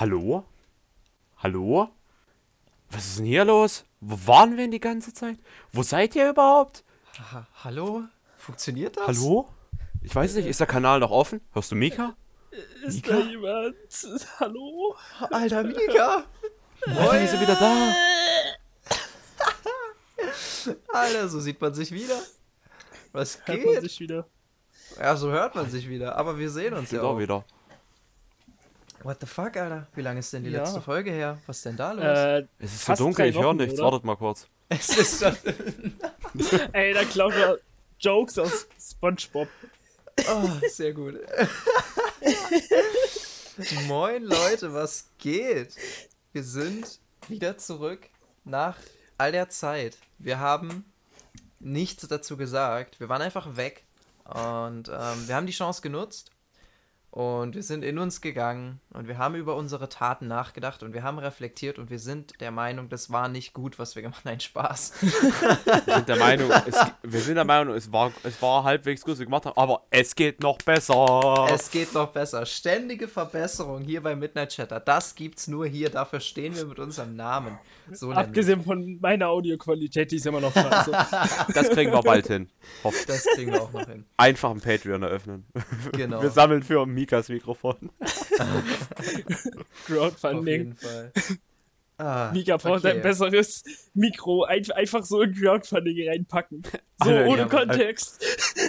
Hallo? Hallo? Was ist denn hier los? Wo waren wir denn die ganze Zeit? Wo seid ihr überhaupt? Ha hallo? Funktioniert das? Hallo? Ich weiß nicht, ist der Kanal noch offen? Hörst du Mika? Ist Mika? da jemand? Hallo? Alter Mika! Moin, ist sie wieder da? Alter, so sieht man sich wieder. Was Hört man geht? sich wieder? Ja, so hört man sich wieder. Aber wir sehen uns Geht ja auch. wieder. What the fuck, Alter? Wie lange ist denn die Ja. letzte Folge her? Was ist denn da los? Äh, Es ist so dunkel, ich höre nichts. oder? Wartet mal kurz. Es ist schon. ey, da klaut er Jokes aus Spongebob. Oh, sehr gut. Moin Leute, was geht? Wir sind wieder zurück nach all der Zeit. Wir haben nichts dazu gesagt. Wir waren einfach weg. Und ähm, wir haben die Chance genutzt. Und wir sind in uns gegangen und wir haben über unsere Taten nachgedacht und wir haben reflektiert und wir sind der Meinung, das war nicht gut, was wir gemacht haben. Nein, Spaß. Wir sind der Meinung, es, wir sind der Meinung, es war, es war halbwegs gut, was wir gemacht haben, aber es geht noch besser. Es geht noch besser. Ständige Verbesserung hier bei Midnight Chatter. Das gibt's nur hier. Dafür stehen wir mit unserem Namen. So nämlich. Abgesehen von meiner Audioqualität, die ist immer noch scheiße. Das kriegen wir bald hin. Hoff. Das kriegen wir auch noch hin. Einfach ein Patreon eröffnen. Genau. Wir sammeln für Mikas Mikrofon. Auf Crowdfunding. jeden Fall. Ah, Mika braucht okay. ein besseres Mikro. Ein, einfach so in Crowdfunding reinpacken. So, Alter, ohne Kontext.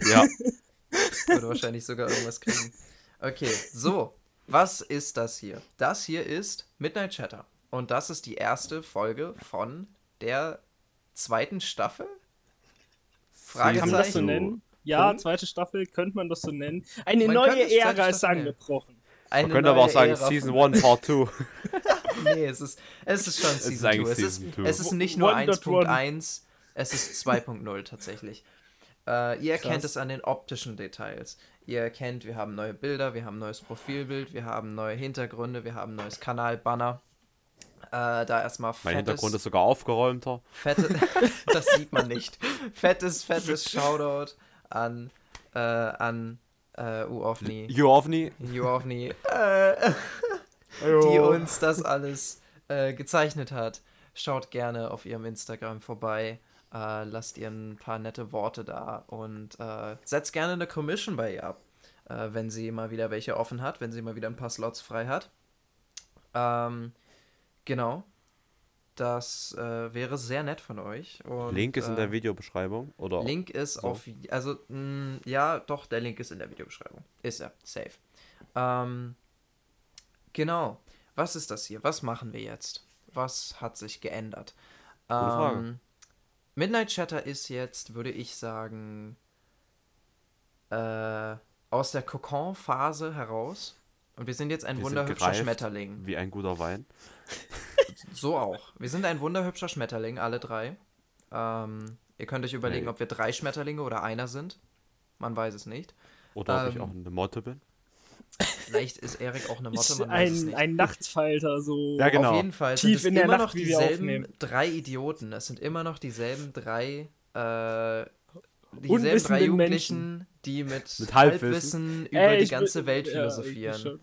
Ja. Würde wahrscheinlich sogar irgendwas kriegen. Okay, so. Was ist das hier? Das hier ist Midnight Chatter. Und das ist die erste Folge von der zweiten Staffel? Kann man das so Fragezeichen. nennen? Ja, zweite Staffel könnte man das so nennen. Eine Man neue Ära ist angebrochen. Eine Man könnte aber auch sagen, Ära Season von- 1, Part 2. Nee, es ist, es ist schon Season 2. eigentlich Es es ist nicht nur 1.1. 1.1, es ist 2.0 tatsächlich. Äh, ihr erkennt Krass. es an den optischen Details. Ihr erkennt, wir haben neue Bilder, wir haben neues Profilbild, wir haben neue Hintergründe, wir haben neues Kanalbanner. Äh, da erstmal Mein fettes, Hintergrund ist sogar aufgeräumter. fette, das sieht man nicht. Fettes, fettes Shoutout an, äh, an äh, Uovni. Jovni. Uovni. Äh, die uns das alles äh, gezeichnet hat. Schaut gerne auf ihrem Instagram vorbei. Äh, lasst ihr ein paar nette Worte da und äh, setzt gerne eine Commission bei ihr ab, äh, wenn sie mal wieder welche offen hat, wenn sie mal wieder ein paar Slots frei hat. Ähm, genau. Das äh, wäre sehr nett von euch. Und, Link ist in äh, der Videobeschreibung. Oder? Link ist so. auf, also, mh, ja, doch, der Link ist in der Videobeschreibung. Ist er, safe. Ähm, genau. Was ist das hier? Was machen wir jetzt? Was hat sich geändert? Frage. Ähm, Midnight Chatter ist jetzt, würde ich sagen, äh, aus der Kokon-Phase heraus. Und wir sind jetzt ein Wir wunderhübscher. Schmetterling. Wie ein guter Wein. So auch. Wir sind ein wunderhübscher Schmetterling, alle drei. Ähm, ihr könnt euch überlegen, Nee. ob wir drei Schmetterlinge oder einer sind. Man weiß es nicht. Oder ob ich Ähm, auch eine Motte bin. Vielleicht ist Erik auch eine Motte, man weiß es ein, nicht. ein Nachtfalter, so. Ja, genau. Auf jeden Fall sind Tief es in der immer Nacht, noch dieselben drei Idioten. Es sind immer noch dieselben drei, äh, dieselben drei Jugendlichen, die mit, Mit Halbwissen, Halbwissen. über Ey, die ganze will- Welt ja, philosophieren.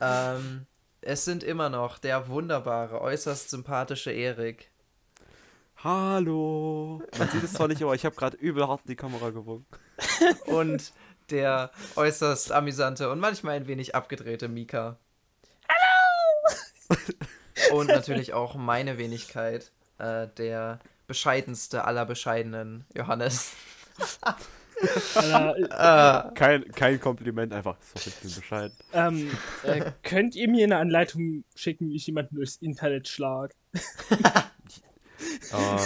ähm, es sind immer noch der wunderbare, äußerst sympathische Erik. Hallo. Man sieht es zwar nicht, aber ich habe gerade übel hart in die Kamera gewunken. und der äußerst amüsante und manchmal ein wenig abgedrehte Mika. Hallo! und natürlich auch meine Wenigkeit, äh, der bescheidenste aller bescheidenen Johannes. Alter, Äh, Kein, kein Kompliment, einfach. Sorry, ich bin bescheiden. ähm, äh, könnt ihr mir eine Anleitung schicken, wie ich jemanden durchs Internet schlag?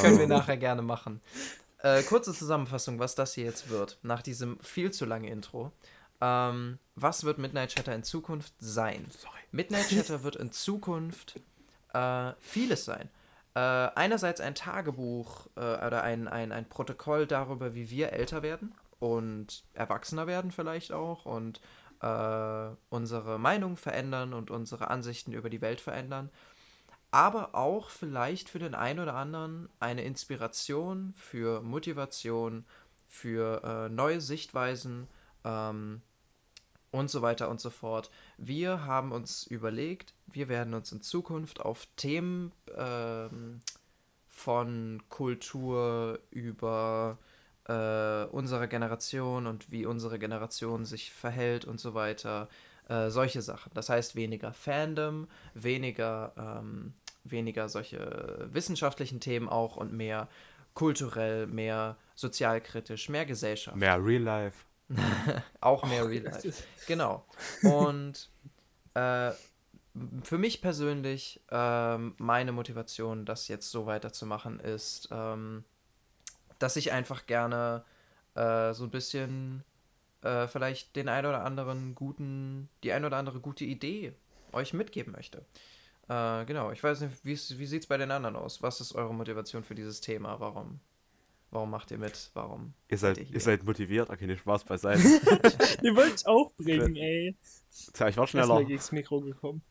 können wir nachher gerne machen. Äh, kurze Zusammenfassung, was das hier jetzt wird, nach diesem viel zu langen Intro. Ähm, was wird Midnight Chatter in Zukunft sein? Sorry. Midnight Chatter wird in Zukunft äh, vieles sein. Äh, einerseits ein Tagebuch äh, oder ein, ein, ein Protokoll darüber, wie wir älter werden und erwachsener werden vielleicht auch und äh, unsere Meinung verändern und unsere Ansichten über die Welt verändern. Aber auch vielleicht für den einen oder anderen eine Inspiration, für Motivation, für äh, neue Sichtweisen, ähm, und so weiter und so fort. Wir haben uns überlegt, wir werden uns in Zukunft auf Themen ähm, von Kultur über äh, unsere Generation und wie unsere Generation sich verhält und so weiter, äh, solche Sachen. Das heißt weniger Fandom, weniger, ähm, weniger solche wissenschaftlichen Themen auch und mehr kulturell, mehr sozialkritisch, mehr Gesellschaft. Mehr Real Life. auch mehr Real Life. Genau. Und äh, für mich persönlich, ähm, meine Motivation, das jetzt so weiterzumachen, ist, ähm, dass ich einfach gerne äh, so ein bisschen äh, vielleicht den ein oder anderen guten, die ein oder andere gute Idee euch mitgeben möchte. Äh, genau, ich weiß nicht, wie, wie sieht es bei den anderen aus? Was ist eure Motivation für dieses Thema? Warum? Warum macht ihr mit? Warum? Ihr seid, ihr, ihr seid motiviert, okay, nicht Spaß beiseite. Die wollte ich auch bringen, ey. Tja, ich war schneller. gegens Mikro gekommen.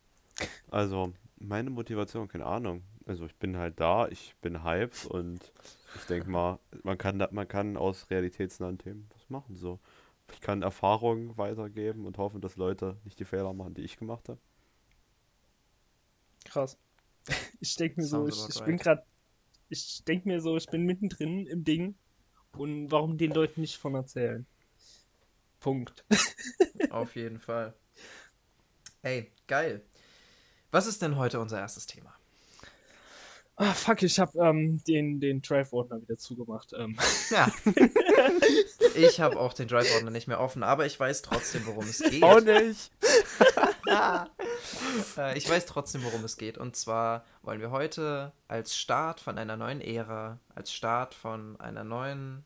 Also, meine Motivation, keine Ahnung. Also, ich bin halt da, ich bin hyped und ich denke mal, man kann, da, man kann aus realitätsnahen Themen was machen. So. Ich kann Erfahrungen weitergeben und hoffen, dass Leute nicht die Fehler machen, die ich gemacht habe. Krass. Ich denke mir so, ich, ich bin gerade, ich denke mir so, ich bin mittendrin im Ding und warum den Leuten nicht von erzählen. Punkt. Auf jeden Fall. Ey, geil. Was ist denn heute unser erstes Thema? Ah, fuck, ich habe ähm, den, den Drive-Ordner wieder zugemacht. Ähm. Ja. ich habe auch den Drive-Ordner nicht mehr offen, aber ich weiß trotzdem, worum es geht. Auch nicht. Äh, ich weiß trotzdem, worum es geht. Und zwar wollen wir heute als Start von einer neuen Ära, als Start von einer neuen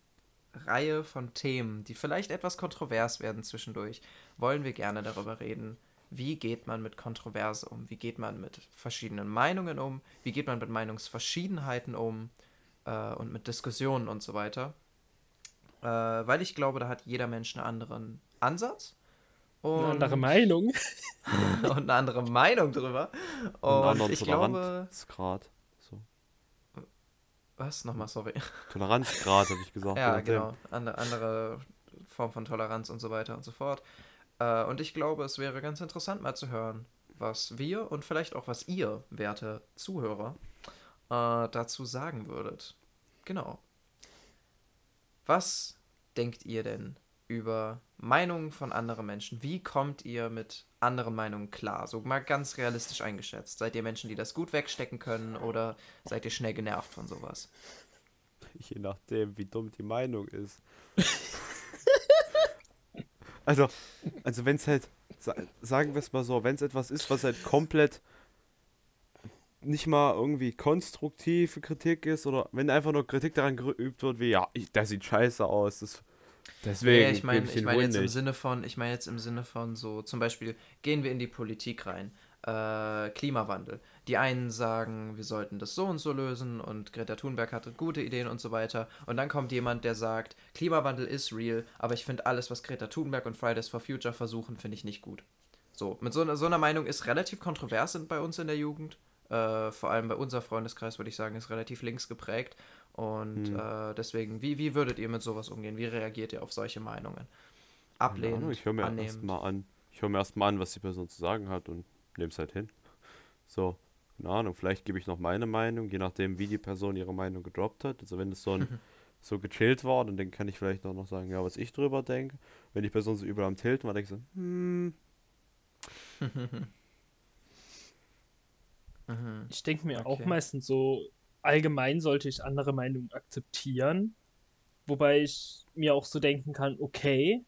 Reihe von Themen, die vielleicht etwas kontrovers werden zwischendurch, wollen wir gerne darüber reden, wie geht man mit Kontroverse um, wie geht man mit verschiedenen Meinungen um, wie geht man mit Meinungsverschiedenheiten um äh, und mit Diskussionen und so weiter. Äh, weil ich glaube, da hat jeder Mensch einen anderen Ansatz. Und eine andere Meinung. und eine andere Meinung drüber. Und, und ich glaube. Grad. So. Was? Nochmal, sorry. Toleranzgrad, habe ich gesagt. ja, genau. Andere, andere Form von Toleranz und so weiter und so fort. Äh, und ich glaube, es wäre ganz interessant mal zu hören, was wir und vielleicht auch was ihr, werte Zuhörer, äh, dazu sagen würdet. Genau. Was denkt ihr denn über Meinungen von anderen Menschen? Wie kommt ihr mit anderen Meinungen klar? So mal ganz realistisch eingeschätzt. Seid ihr Menschen, die das gut wegstecken können oder seid ihr schnell genervt von sowas? Je nachdem, wie dumm die Meinung ist. Also, also wenn es halt, sagen wir es mal so, wenn es etwas ist, was halt komplett nicht mal irgendwie konstruktive Kritik ist oder wenn einfach nur Kritik daran geübt wird, wie ja, ich, das sieht scheiße aus, das deswegen. Ja, ich meine, ich, meine jetzt im Sinne von, ich meine jetzt im Sinne von so, zum Beispiel gehen wir in die Politik rein, äh, Klimawandel die einen sagen, wir sollten das so und so lösen und Greta Thunberg hatte gute Ideen und so weiter. Und dann kommt jemand, der sagt, Klimawandel ist real, aber ich finde alles, was Greta Thunberg und Fridays for Future versuchen, finde ich nicht gut. So, mit so, so einer Meinung ist relativ kontrovers bei uns in der Jugend. Äh, vor allem bei unser Freundeskreis, würde ich sagen, ist relativ links geprägt. Und hm. äh, deswegen, wie, wie würdet ihr mit sowas umgehen? Wie reagiert ihr auf solche Meinungen? Ablehnen. Ich höre mir erstmal an. Ich höre mir erstmal an, was die Person zu sagen hat und nehme es halt hin. So keine Ahnung, vielleicht gebe ich noch meine Meinung, je nachdem, wie die Person ihre Meinung gedroppt hat. Also wenn es so ein so gechillt war, dann kann ich vielleicht auch noch sagen, ja, was ich drüber denke. Wenn die Person so übel am Tilten war, denke ich so, hm. Ich denke mir okay. auch meistens so, allgemein sollte ich andere Meinungen akzeptieren. Wobei ich mir auch so denken kann, okay,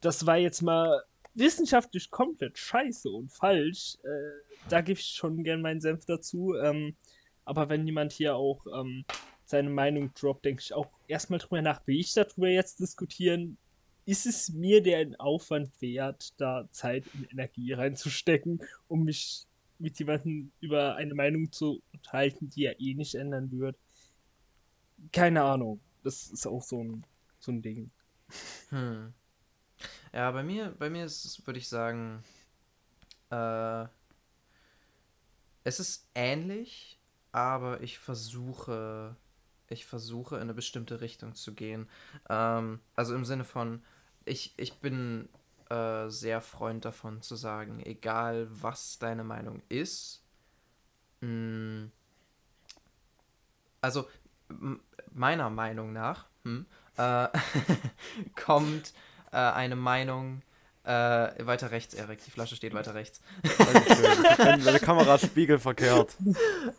das war jetzt mal wissenschaftlich komplett scheiße und falsch. Äh, da gebe ich schon gern meinen Senf dazu. Ähm, aber wenn jemand hier auch ähm, seine Meinung droppt, denke ich auch erstmal drüber nach, wie ich darüber jetzt diskutieren. Ist es mir den Aufwand wert, da Zeit und Energie reinzustecken, um mich mit jemandem über eine Meinung zu unterhalten, die er eh nicht ändern wird? Keine Ahnung. Das ist auch so ein, so ein Ding. Hm. Ja, bei mir, bei mir ist würde ich sagen, äh, es ist ähnlich, aber ich versuche, ich versuche in eine bestimmte Richtung zu gehen. Ähm, also im Sinne von, ich, ich bin äh, sehr Freund davon zu sagen, egal was deine Meinung ist, mh, mm, also meiner Meinung nach hm, äh, kommt äh, eine Meinung äh, weiter rechts, Erik. Die Flasche steht weiter rechts. Deine Kamera spiegelverkehrt.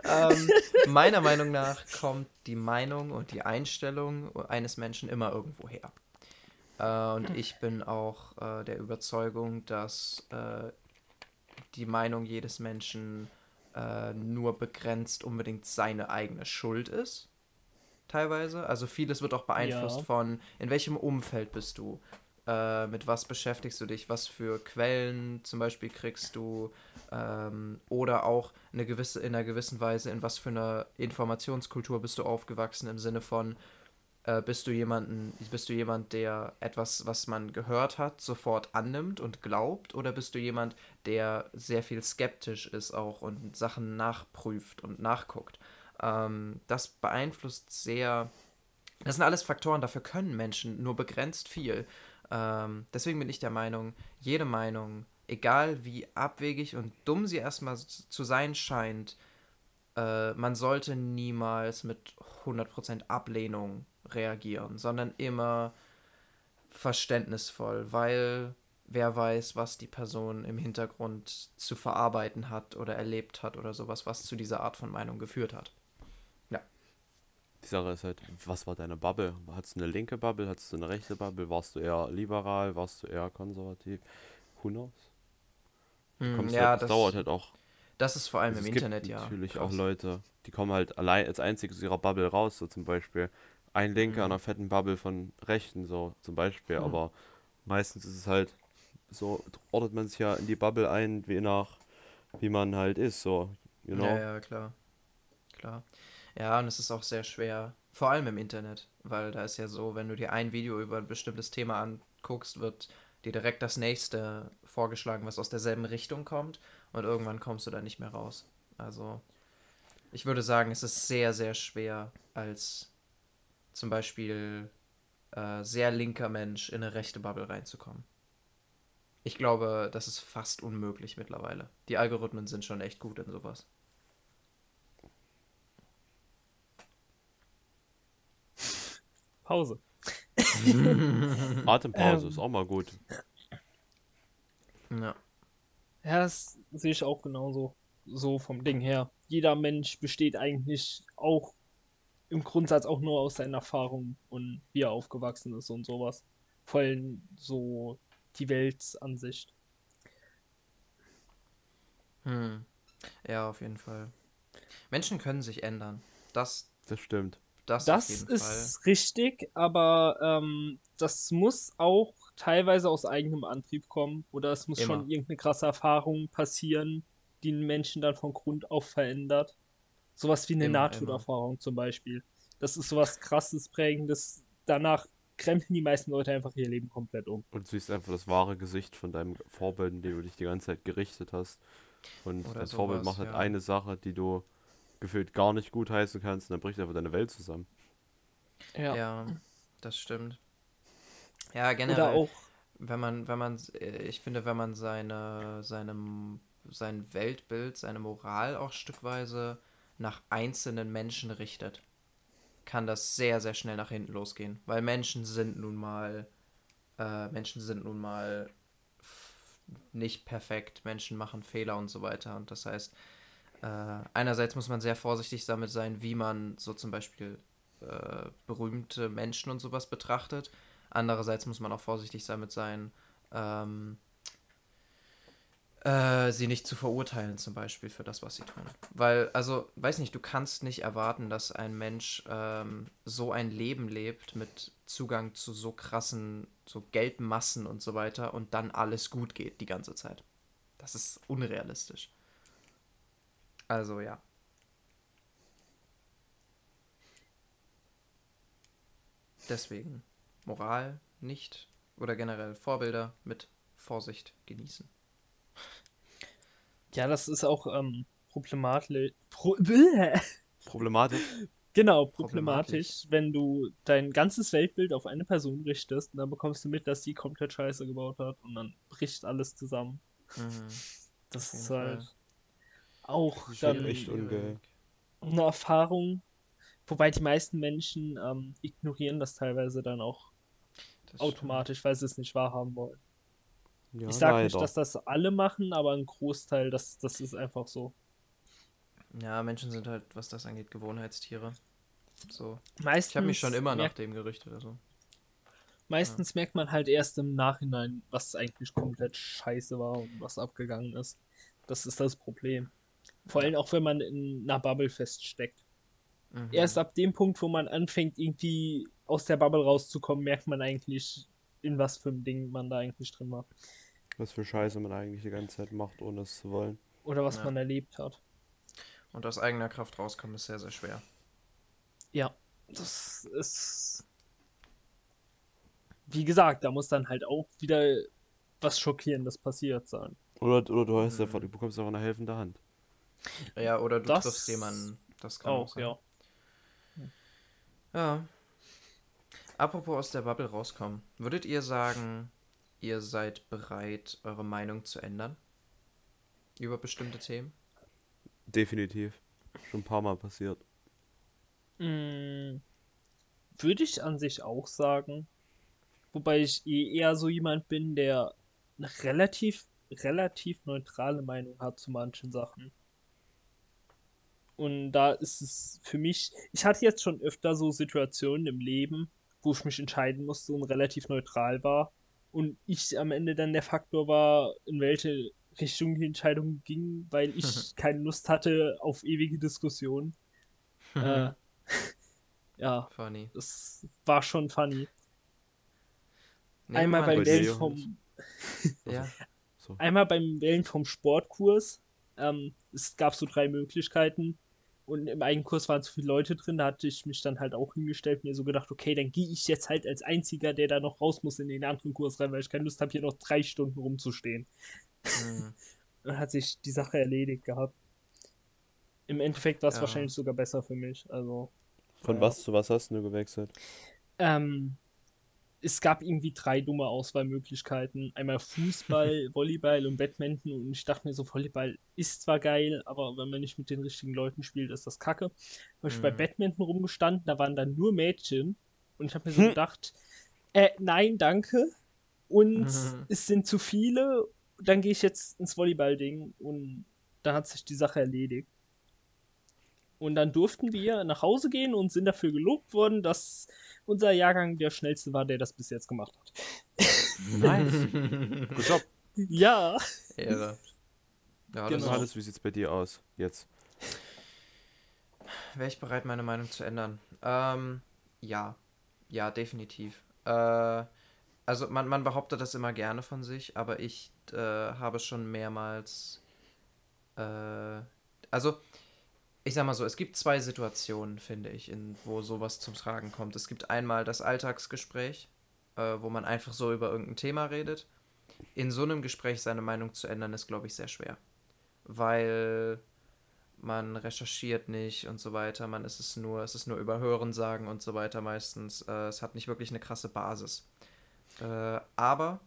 ähm, meiner Meinung nach kommt die Meinung und die Einstellung eines Menschen immer irgendwo her. Äh, und ich bin auch äh, der Überzeugung, dass äh, die Meinung jedes Menschen äh, nur begrenzt unbedingt seine eigene Schuld ist teilweise. Also vieles wird auch beeinflusst ja. von, in welchem Umfeld bist du, äh, mit was beschäftigst du dich, was für Quellen zum Beispiel kriegst du ähm, oder auch eine gewisse, in einer gewissen Weise, in was für einer Informationskultur bist du aufgewachsen im Sinne von, äh, bist du jemanden, bist du jemand, der etwas, was man gehört hat, sofort annimmt und glaubt, oder bist du jemand, der sehr viel skeptisch ist auch und Sachen nachprüft und nachguckt? Ähm, das beeinflusst sehr. Das sind alles Faktoren, dafür können Menschen nur begrenzt viel. Ähm, deswegen bin ich der Meinung, jede Meinung, egal wie abwegig und dumm sie erstmal zu sein scheint, äh, man sollte niemals mit 100% Ablehnung reagieren, sondern immer verständnisvoll, weil wer weiß, was die Person im Hintergrund zu verarbeiten hat oder erlebt hat oder sowas, was zu dieser Art von Meinung geführt hat. Die Sache ist halt, was war deine Bubble? Hattest du eine linke Bubble? Hattest du eine rechte Bubble? Warst du eher liberal? Warst du eher konservativ? Who knows? Hm, ja, halt, das, dauert halt auch. Das ist vor allem also im Internet, ja. natürlich Krass. auch Leute, die kommen halt allein als einziges ihrer Bubble raus, so zum Beispiel. Ein Linker mhm. an einer fetten Bubble von Rechten, so zum Beispiel. Mhm. Aber meistens ist es halt so, ordnet man sich ja in die Bubble ein, wie nach, wie man halt ist, so, you know? Ja, ja, klar. Klar. Ja, und es ist auch sehr schwer, vor allem im Internet, weil da ist ja so, wenn du dir ein Video über ein bestimmtes Thema anguckst, wird dir direkt das nächste vorgeschlagen, was aus derselben Richtung kommt und irgendwann kommst du da nicht mehr raus. Also ich würde sagen, es ist sehr, sehr schwer als zum Beispiel äh, sehr linker Mensch in eine rechte Bubble reinzukommen. Ich glaube, das ist fast unmöglich mittlerweile. Die Algorithmen sind schon echt gut in sowas. Pause. Atempause ähm, ist auch mal gut. Ja. Ja, das sehe ich auch genauso. So vom Ding her. Jeder Mensch besteht eigentlich auch im Grundsatz auch nur aus seinen Erfahrungen und wie er aufgewachsen ist und sowas. Vor allem so die Weltansicht. Hm. Ja, auf jeden Fall. Menschen können sich ändern. Das, das stimmt. Das, das ist Fall. richtig, aber ähm, das muss auch teilweise aus eigenem Antrieb kommen oder es muss Immer. schon irgendeine krasse Erfahrung passieren, die einen Menschen dann von Grund auf verändert. Sowas wie eine Nahtoderfahrung zum Beispiel. Das ist sowas krasses, prägendes. Danach krempeln die meisten Leute einfach ihr Leben komplett um. Und du siehst einfach das wahre Gesicht von deinem Vorbild, in dem du dich die ganze Zeit gerichtet hast. Und Oder das sowas, Vorbild macht halt ja. eine Sache, die du gefühlt gar nicht gut heißen kannst, und dann bricht einfach deine Welt zusammen. Ja. ja, das stimmt. Ja, generell. Oder auch. Wenn man, wenn man, ich finde, wenn man seine, seine, sein Weltbild, seine Moral auch stückweise nach einzelnen Menschen richtet, kann das sehr, sehr schnell nach hinten losgehen. Weil Menschen sind nun mal, äh, Menschen sind nun mal nicht perfekt, Menschen machen Fehler und so weiter. Und das heißt, äh, einerseits muss man sehr vorsichtig damit sein, wie man so zum Beispiel äh, berühmte Menschen und sowas betrachtet. Andererseits muss man auch vorsichtig damit sein, ähm, äh, sie nicht zu verurteilen, zum Beispiel für das, was sie tun. Weil, also, weiß nicht, du kannst nicht erwarten, dass ein Mensch ähm, so ein Leben lebt mit Zugang zu so krassen, so Geldmassen und so weiter und dann alles gut geht die ganze Zeit. Das ist unrealistisch. Also ja. Deswegen Moral nicht oder generell Vorbilder mit Vorsicht genießen. Ja, das ist auch ähm, problematisch. Pro problematisch. Genau, problematisch, problematisch, wenn du dein ganzes Weltbild auf eine Person richtest und dann bekommst du mit, dass die komplett Scheiße gebaut hat und dann bricht alles zusammen. Mhm. Das ist halt Fall. auch das dann echt eine Erfahrung, wobei die meisten Menschen ähm, ignorieren das teilweise dann auch das automatisch, weil sie es nicht wahrhaben wollen. Ja, ich sage nicht, dass das alle machen, aber ein Großteil, das, das ist einfach so. Ja, Menschen sind halt, was das angeht, Gewohnheitstiere. So. Meistens ich habe mich schon immer nach dem gerichtet. Also. Meistens ja. merkt man halt erst im Nachhinein, was eigentlich komplett scheiße war und was abgegangen ist. Das ist das Problem. Vor allem auch, wenn man in einer Bubble feststeckt. Mhm. Erst ab dem Punkt, wo man anfängt, irgendwie aus der Bubble rauszukommen, merkt man eigentlich, in was für ein Ding man da eigentlich drin war. Was für Scheiße man eigentlich die ganze Zeit macht, ohne es zu wollen. Oder was ja. man erlebt hat. Und aus eigener Kraft rauskommen ist sehr, sehr schwer. Ja, das ist. Wie gesagt, da muss dann halt auch wieder was Schockierendes passiert sein. Oder, oder du hast einfach, du bekommst einfach eine helfende Hand. Ja, oder du das triffst jemanden. Das kann auch, auch sein. ja. Ja. Apropos aus der Bubble rauskommen. Würdet ihr sagen, ihr seid bereit, eure Meinung zu ändern? Über bestimmte Themen? Definitiv. Schon ein paar Mal passiert. Mm, würde ich an sich auch sagen. Wobei ich eh eher so jemand bin, der eine relativ, relativ neutrale Meinung hat zu manchen Sachen. Und da ist es für mich, ich hatte jetzt schon öfter so Situationen im Leben, wo ich mich entscheiden musste und relativ neutral war. Und ich am Ende dann der Faktor war, in welche Richtung die Entscheidung ging, weil ich keine Lust hatte auf ewige Diskussionen. äh, ja, funny. das war schon funny. Nee, Einmal beim Wählen vom ja. so. Einmal beim Wählen vom Sportkurs. Ähm, es gab so drei Möglichkeiten. Und im eigenen Kurs waren zu viele Leute drin, da hatte ich mich dann halt auch hingestellt, mir so gedacht, okay, dann gehe ich jetzt halt als einziger, der da noch raus muss in den anderen Kurs rein, weil ich keine Lust habe, hier noch drei Stunden rumzustehen. Mhm. Dann hat sich die Sache erledigt gehabt. Im Endeffekt war es ja. wahrscheinlich sogar besser für mich. Also. Von ja. was zu was hast du gewechselt? Ähm, es gab irgendwie drei dumme Auswahlmöglichkeiten. Einmal Fußball, Volleyball und Badminton. Und ich dachte mir so, Volleyball ist zwar geil, aber wenn man nicht mit den richtigen Leuten spielt, ist das kacke. Habe ich mhm. bei Badminton rumgestanden, da waren dann nur Mädchen. Und ich habe mir so hm. gedacht, äh, nein, danke. Und mhm. es sind zu viele dann gehe ich jetzt ins Volleyball-Ding und dann hat sich die Sache erledigt. Und dann durften wir nach Hause gehen und sind dafür gelobt worden, dass unser Jahrgang der schnellste war, der das bis jetzt gemacht hat. Nice. Gut Job. Ja. Ehre. Ja, genau. Alles, wie sieht's bei dir aus jetzt? Wäre ich bereit, meine Meinung zu ändern? Ähm, ja. Ja, definitiv. Äh, also man, man behauptet das immer gerne von sich, aber ich äh, habe schon mehrmals. Äh, also, ich sag mal so, es gibt zwei Situationen, finde ich, in, wo sowas zum Tragen kommt. Es gibt einmal das Alltagsgespräch, äh, wo man einfach so über irgendein Thema redet. In so einem Gespräch seine Meinung zu ändern, ist, glaube ich, sehr schwer. Weil man recherchiert nicht und so weiter. Man ist es nur, es ist nur über Hören sagen und so weiter meistens. Äh, es hat nicht wirklich eine krasse Basis. Äh, aber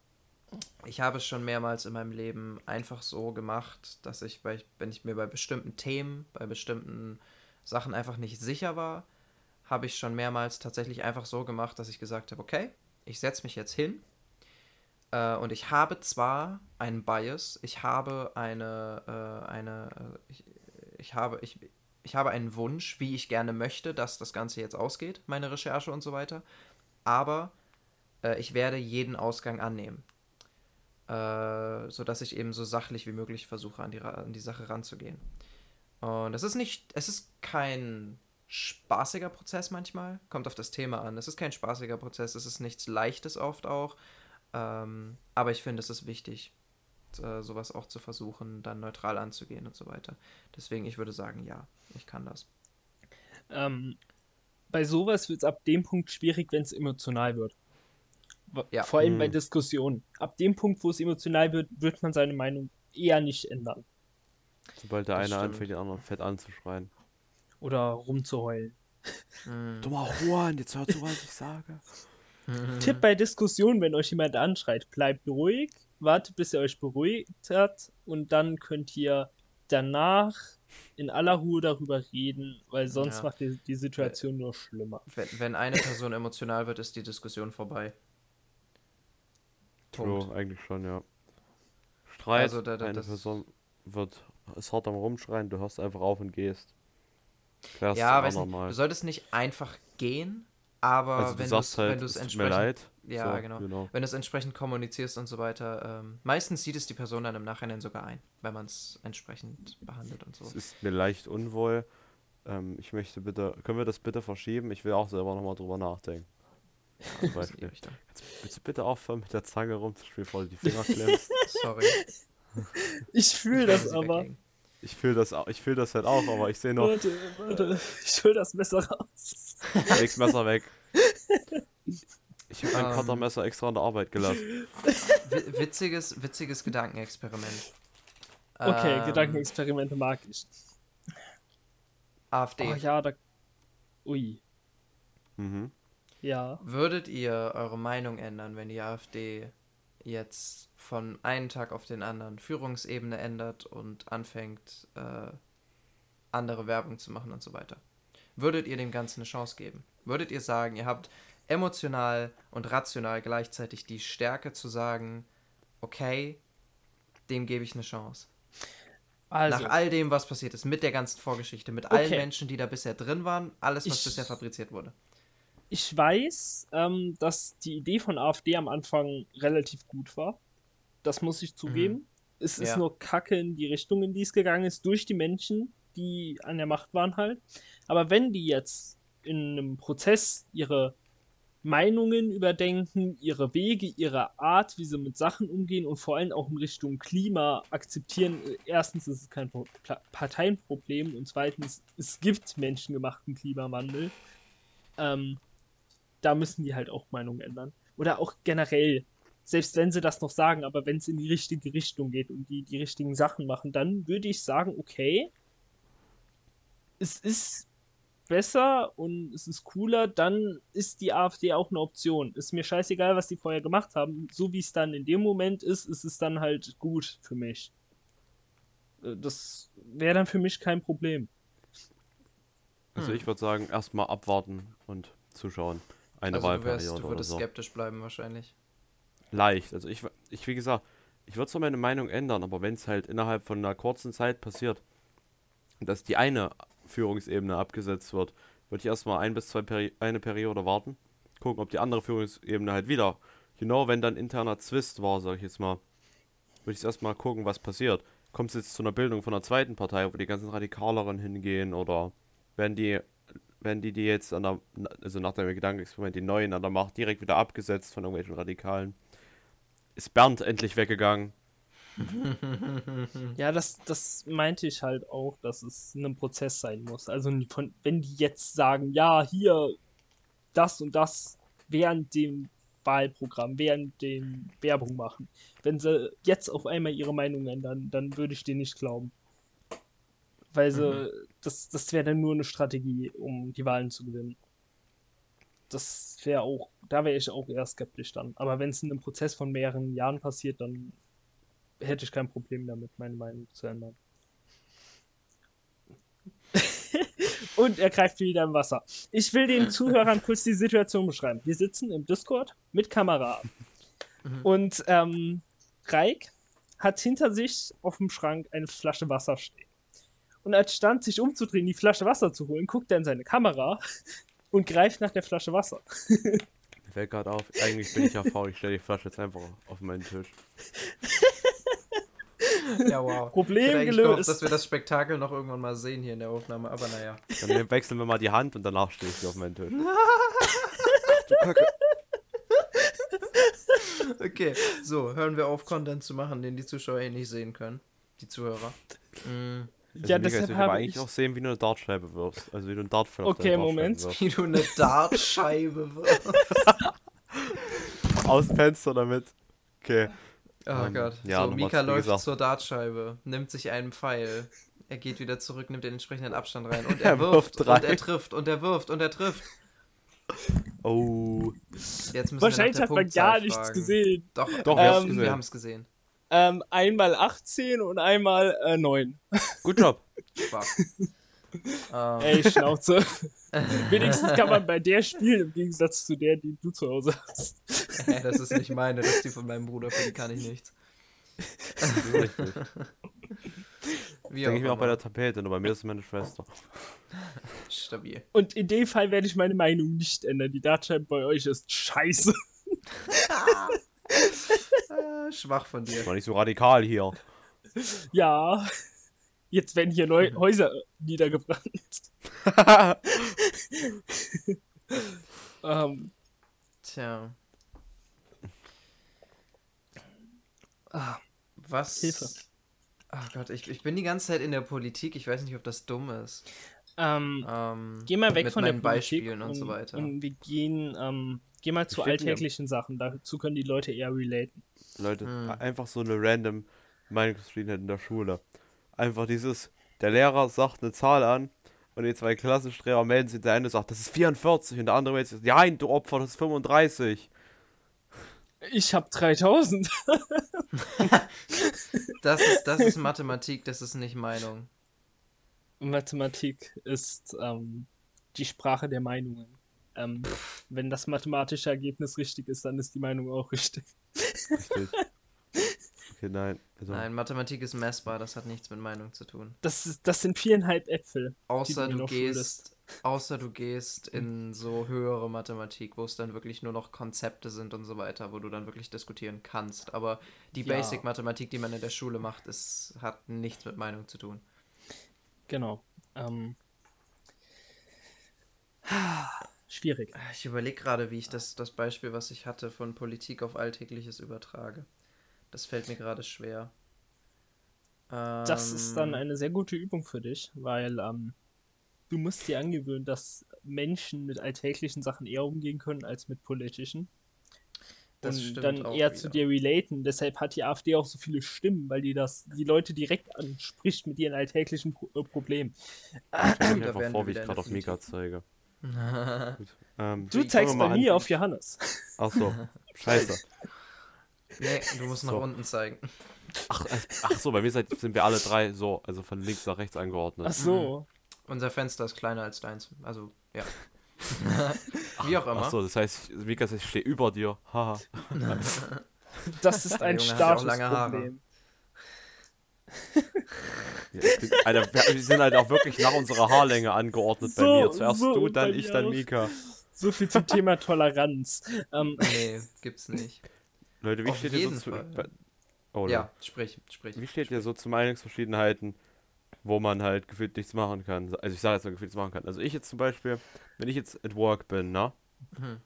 ich habe es schon mehrmals in meinem Leben einfach so gemacht, dass ich, bei, wenn ich mir bei bestimmten Themen, bei bestimmten Sachen einfach nicht sicher war, habe ich schon mehrmals tatsächlich einfach so gemacht, dass ich gesagt habe, okay, ich setze mich jetzt hin äh, und ich habe zwar einen Bias, ich habe eine, äh, eine, äh, ich, ich, habe, ich, ich habe einen Wunsch, wie ich gerne möchte, dass das Ganze jetzt ausgeht, meine Recherche und so weiter, aber äh, ich werde jeden Ausgang annehmen äh, sodass ich eben so sachlich wie möglich versuche, an die, an die Sache ranzugehen. Und es ist nicht, es ist kein spaßiger Prozess manchmal, kommt auf das Thema an. Es ist kein spaßiger Prozess, es ist nichts Leichtes oft auch, ähm, aber ich finde, es ist wichtig, äh, sowas auch zu versuchen, dann neutral anzugehen und so weiter. Deswegen, ich würde sagen, ja, ich kann das. Ähm, bei sowas wird es ab dem Punkt schwierig, wenn es emotional wird. Ja. Vor allem bei Diskussionen. Ab dem Punkt, wo es emotional wird, wird man seine Meinung eher nicht ändern. Sobald der das eine stimmt. anfängt, den anderen fett anzuschreien. Oder rumzuheulen. Mhm. Dummer Juan, jetzt hör zu, was ich sage. Tipp bei Diskussionen, wenn euch jemand anschreit, bleibt ruhig, wartet, bis er euch beruhigt hat und dann könnt ihr danach in aller Ruhe darüber reden, weil sonst ja. macht die, die Situation nur schlimmer. Wenn, wenn eine Person emotional wird, ist die Diskussion vorbei. True, Punkt. eigentlich schon, ja. Streit, also, da, da, eine Person wird, ist hart am Rumschreien, du hörst einfach auf und gehst. Klärst ja, weiß nicht, du solltest nicht einfach gehen, aber also wenn du es halt, entsprechend. leid. Ja, so, genau. genau. Wenn du es entsprechend kommunizierst und so weiter. Ähm, meistens sieht es die Person dann im Nachhinein sogar ein, wenn man es entsprechend behandelt und so. Es ist mir leicht unwohl. Ähm, ich möchte bitte, können wir das bitte verschieben? Ich will auch selber nochmal drüber nachdenken. Beispiel. Jetzt, willst du bitte aufhören mit der Zange rumzuspielen, bevor du die Finger klemmst? Sorry. Ich fühle das aber. Ich fühle das, ich fühl das halt auch, aber ich sehe noch. Warte, warte, ich hol das Messer raus. Leg's Messer weg. Ich habe mein um, ähm. Cuttermesser extra an der Arbeit gelassen. Witziges, witziges Gedankenexperiment. Okay, ähm, Gedankenexperimente mag ich. AfD. Oh ja, da. Ui. Mhm. Ja. Würdet ihr eure Meinung ändern, wenn die AfD jetzt von einem Tag auf den anderen Führungsebene ändert und anfängt, äh, andere Werbung zu machen und so weiter? Würdet ihr dem Ganzen eine Chance geben? Würdet ihr sagen, ihr habt emotional und rational gleichzeitig die Stärke zu sagen, okay, dem gebe ich eine Chance? Also, Nach all dem, was passiert ist, mit der ganzen Vorgeschichte, mit okay. allen Menschen, die da bisher drin waren, alles, was ich, bisher fabriziert wurde ich weiß, ähm, dass die Idee von AfD am Anfang relativ gut war. Das muss ich zugeben. Mhm. Es ist ja. nur Kacke in die Richtung, in die es gegangen ist, durch die Menschen, die an der Macht waren halt. Aber wenn die jetzt in einem Prozess ihre Meinungen überdenken, ihre Wege, ihre Art, wie sie mit Sachen umgehen und vor allem auch in Richtung Klima akzeptieren. Äh, erstens ist es kein Parteienproblem und zweitens, es gibt menschengemachten Klimawandel. Ähm, da müssen die halt auch Meinung ändern. Oder auch generell, selbst wenn sie das noch sagen, aber wenn es in die richtige Richtung geht und die die richtigen Sachen machen, dann würde ich sagen, okay, es ist besser und es ist cooler, dann ist die AfD auch eine Option. Ist mir scheißegal, was die vorher gemacht haben. So wie es dann in dem Moment ist, ist es dann halt gut für mich. Äh, das wäre dann für mich kein Problem. Also ich würde sagen, erstmal abwarten und zuschauen eine also Wahlperiode. Du, wärst, du würdest so. skeptisch bleiben wahrscheinlich. Leicht. Also ich, ich wie gesagt, ich würde zwar meine Meinung ändern, aber wenn es halt innerhalb von einer kurzen Zeit passiert, dass die eine Führungsebene abgesetzt wird, würde ich erstmal ein bis zwei Peri eine Periode warten, gucken, ob die andere Führungsebene halt wieder, genau, wenn dann interner Zwist war, sag ich jetzt mal, würde ich erstmal gucken, was passiert. Kommt es jetzt zu einer Bildung von einer zweiten Partei, wo die ganzen Radikaleren hingehen oder werden die wenn die die jetzt an der, also nach dem Gedankenexperiment, die neuen an der Macht direkt wieder abgesetzt von irgendwelchen Radikalen. Ist Bernd endlich weggegangen? ja, das, das meinte ich halt auch, dass es ein Prozess sein muss. Also von, wenn die jetzt sagen, ja, hier das und das während dem Wahlprogramm, während dem Werbung machen, wenn sie jetzt auf einmal ihre Meinung ändern, dann würde ich denen nicht glauben. Weil sie, mhm. Das, das wäre dann nur eine Strategie, um die Wahlen zu gewinnen. Das wäre auch, da wäre ich auch eher skeptisch dann. Aber wenn es in einem Prozess von mehreren Jahren passiert, dann hätte ich kein Problem damit, meine Meinung zu ändern. Und er greift wieder im Wasser. Ich will den Zuhörern kurz die Situation beschreiben. Wir sitzen im Discord mit Kamera. Mhm. Und ähm, Reik hat hinter sich auf dem Schrank eine Flasche Wasser stehen und als stand sich umzudrehen, die Flasche Wasser zu holen, guckt er in seine Kamera und greift nach der Flasche Wasser. Mir fällt gerade auf, eigentlich bin ich ja faul, ich stelle die Flasche jetzt einfach auf meinen Tisch. Ja, wow. Problem gelöst. Gehofft, dass wir das Spektakel noch irgendwann mal sehen hier in der Aufnahme, aber naja. Dann wechseln wir mal die Hand und danach stelle ich sie auf meinen Tisch. du Kacke. Okay, so, hören wir auf, Content zu machen, den die Zuschauer eh nicht sehen können. Die Zuhörer. Mhm. Also ja, deshalb habe eigentlich ich... auch sehen, wie du eine Dartscheibe wirfst. Also wie du einen Dartpfeil Okay, Moment. Wirfst. Wie du eine Dartscheibe wirfst. Aus dem Fenster damit. Okay. Oh um, ähm, Gott. Ja, so, Mika läuft zur Dartscheibe, nimmt sich einen Pfeil Er geht wieder zurück, nimmt den entsprechenden Abstand rein und er, er wirft, wirft und er trifft und er wirft und er trifft. Oh. Jetzt Wahrscheinlich hat man gar nichts fragen. gesehen. Doch, Doch ähm, wir haben es gesehen. Ähm, einmal 18 und einmal äh, 9. Gut Job. um. Ey, Schnauze. Wenigstens kann man bei der spielen, im Gegensatz zu der, die du zu Hause hast. Das ist nicht meine, das ist die von meinem Bruder, für die kann ich nichts. Wie Denke ich mir auch bei der Tapete, nur bei mir ist es meine Schwester. Stabil. Und in dem Fall werde ich meine Meinung nicht ändern. Die Dartscheibe bei euch ist scheiße. Ah, schwach von dir. Das war nicht so radikal hier. Ja. Jetzt werden hier neue Häuser niedergebrannt. ähm. Tja. Ah, was? Hilfe. Ach Gott, ich, ich bin die ganze Zeit in der Politik. Ich weiß nicht, ob das dumm ist. Ähm, ähm, geh mal weg von den Beispielen und, und, so weiter. Und wir gehen, ähm, geh mal zu alltäglichen mir. Sachen. Dazu können die Leute eher relaten. Leute, hm. einfach so eine random Meinungsverschiedenheit in der Schule. Einfach dieses, der Lehrer sagt eine Zahl an und die zwei Klassenstreber melden sich, der eine sagt, das ist 44 und der andere meldet sich, nein, du Opfer, das ist 35. Ich hab 3000. das, ist, das ist Mathematik, das ist nicht Meinung. Mathematik ist ähm, die Sprache der Meinungen. Ähm, wenn das mathematische Ergebnis richtig ist, dann ist die Meinung auch richtig. Richtig. Okay, nein. Also. Nein, Mathematik ist messbar, das hat nichts mit Meinung zu tun. Das, ist, das sind viereinhalb Äpfel. Außer du, gehst, außer du gehst in so höhere Mathematik, wo es dann wirklich nur noch Konzepte sind und so weiter, wo du dann wirklich diskutieren kannst. Aber die ja. Basic-Mathematik, die man in der Schule macht, ist, hat nichts mit Meinung zu tun. Genau. Ähm. Schwierig. Ich überlege gerade, wie ich das, das Beispiel, was ich hatte, von Politik auf Alltägliches übertrage. Das fällt mir gerade schwer. Das ist dann ähm. eine sehr gute Übung für dich, weil ähm, du musst dir angewöhnen, dass Menschen mit alltäglichen Sachen eher umgehen können als mit politischen. Das und dann eher wieder. zu dir relaten. Deshalb hat die AfD auch so viele Stimmen, weil die das die Leute direkt anspricht mit ihren alltäglichen Pro äh, Problemen. Ich mir einfach vor, wie ich gerade auf Mika zeige. Ähm, du zeigst bei mir auf Johannes. Ach so, scheiße. Nee, du musst nach unten zeigen. Ach, ach so, bei mir sind wir alle drei so, also von links nach rechts angeordnet. Ach so. Mhm. Unser Fenster ist kleiner als deins. Also, ja. Wie auch immer. Ach so, das heißt, Mikas, ich stehe über dir. Haha. das ist ein Statusproblem. Ja, bin, Alter, wir sind halt auch wirklich nach unserer Haarlänge angeordnet so, bei mir. Zuerst so du, dann ich, dann Mika. So viel zum Thema Toleranz. Ähm, nee, gibt's nicht. Leute, wie Auf steht ihr so zu. Oh, ja, sprich, sprich. Wie steht ihr so zu Meinungsverschiedenheiten, wo man halt gefühlt nichts machen kann? Also ich sage jetzt mal gefühlt nichts machen kann. Also ich jetzt zum Beispiel, wenn ich jetzt at work bin, ne? Mhm.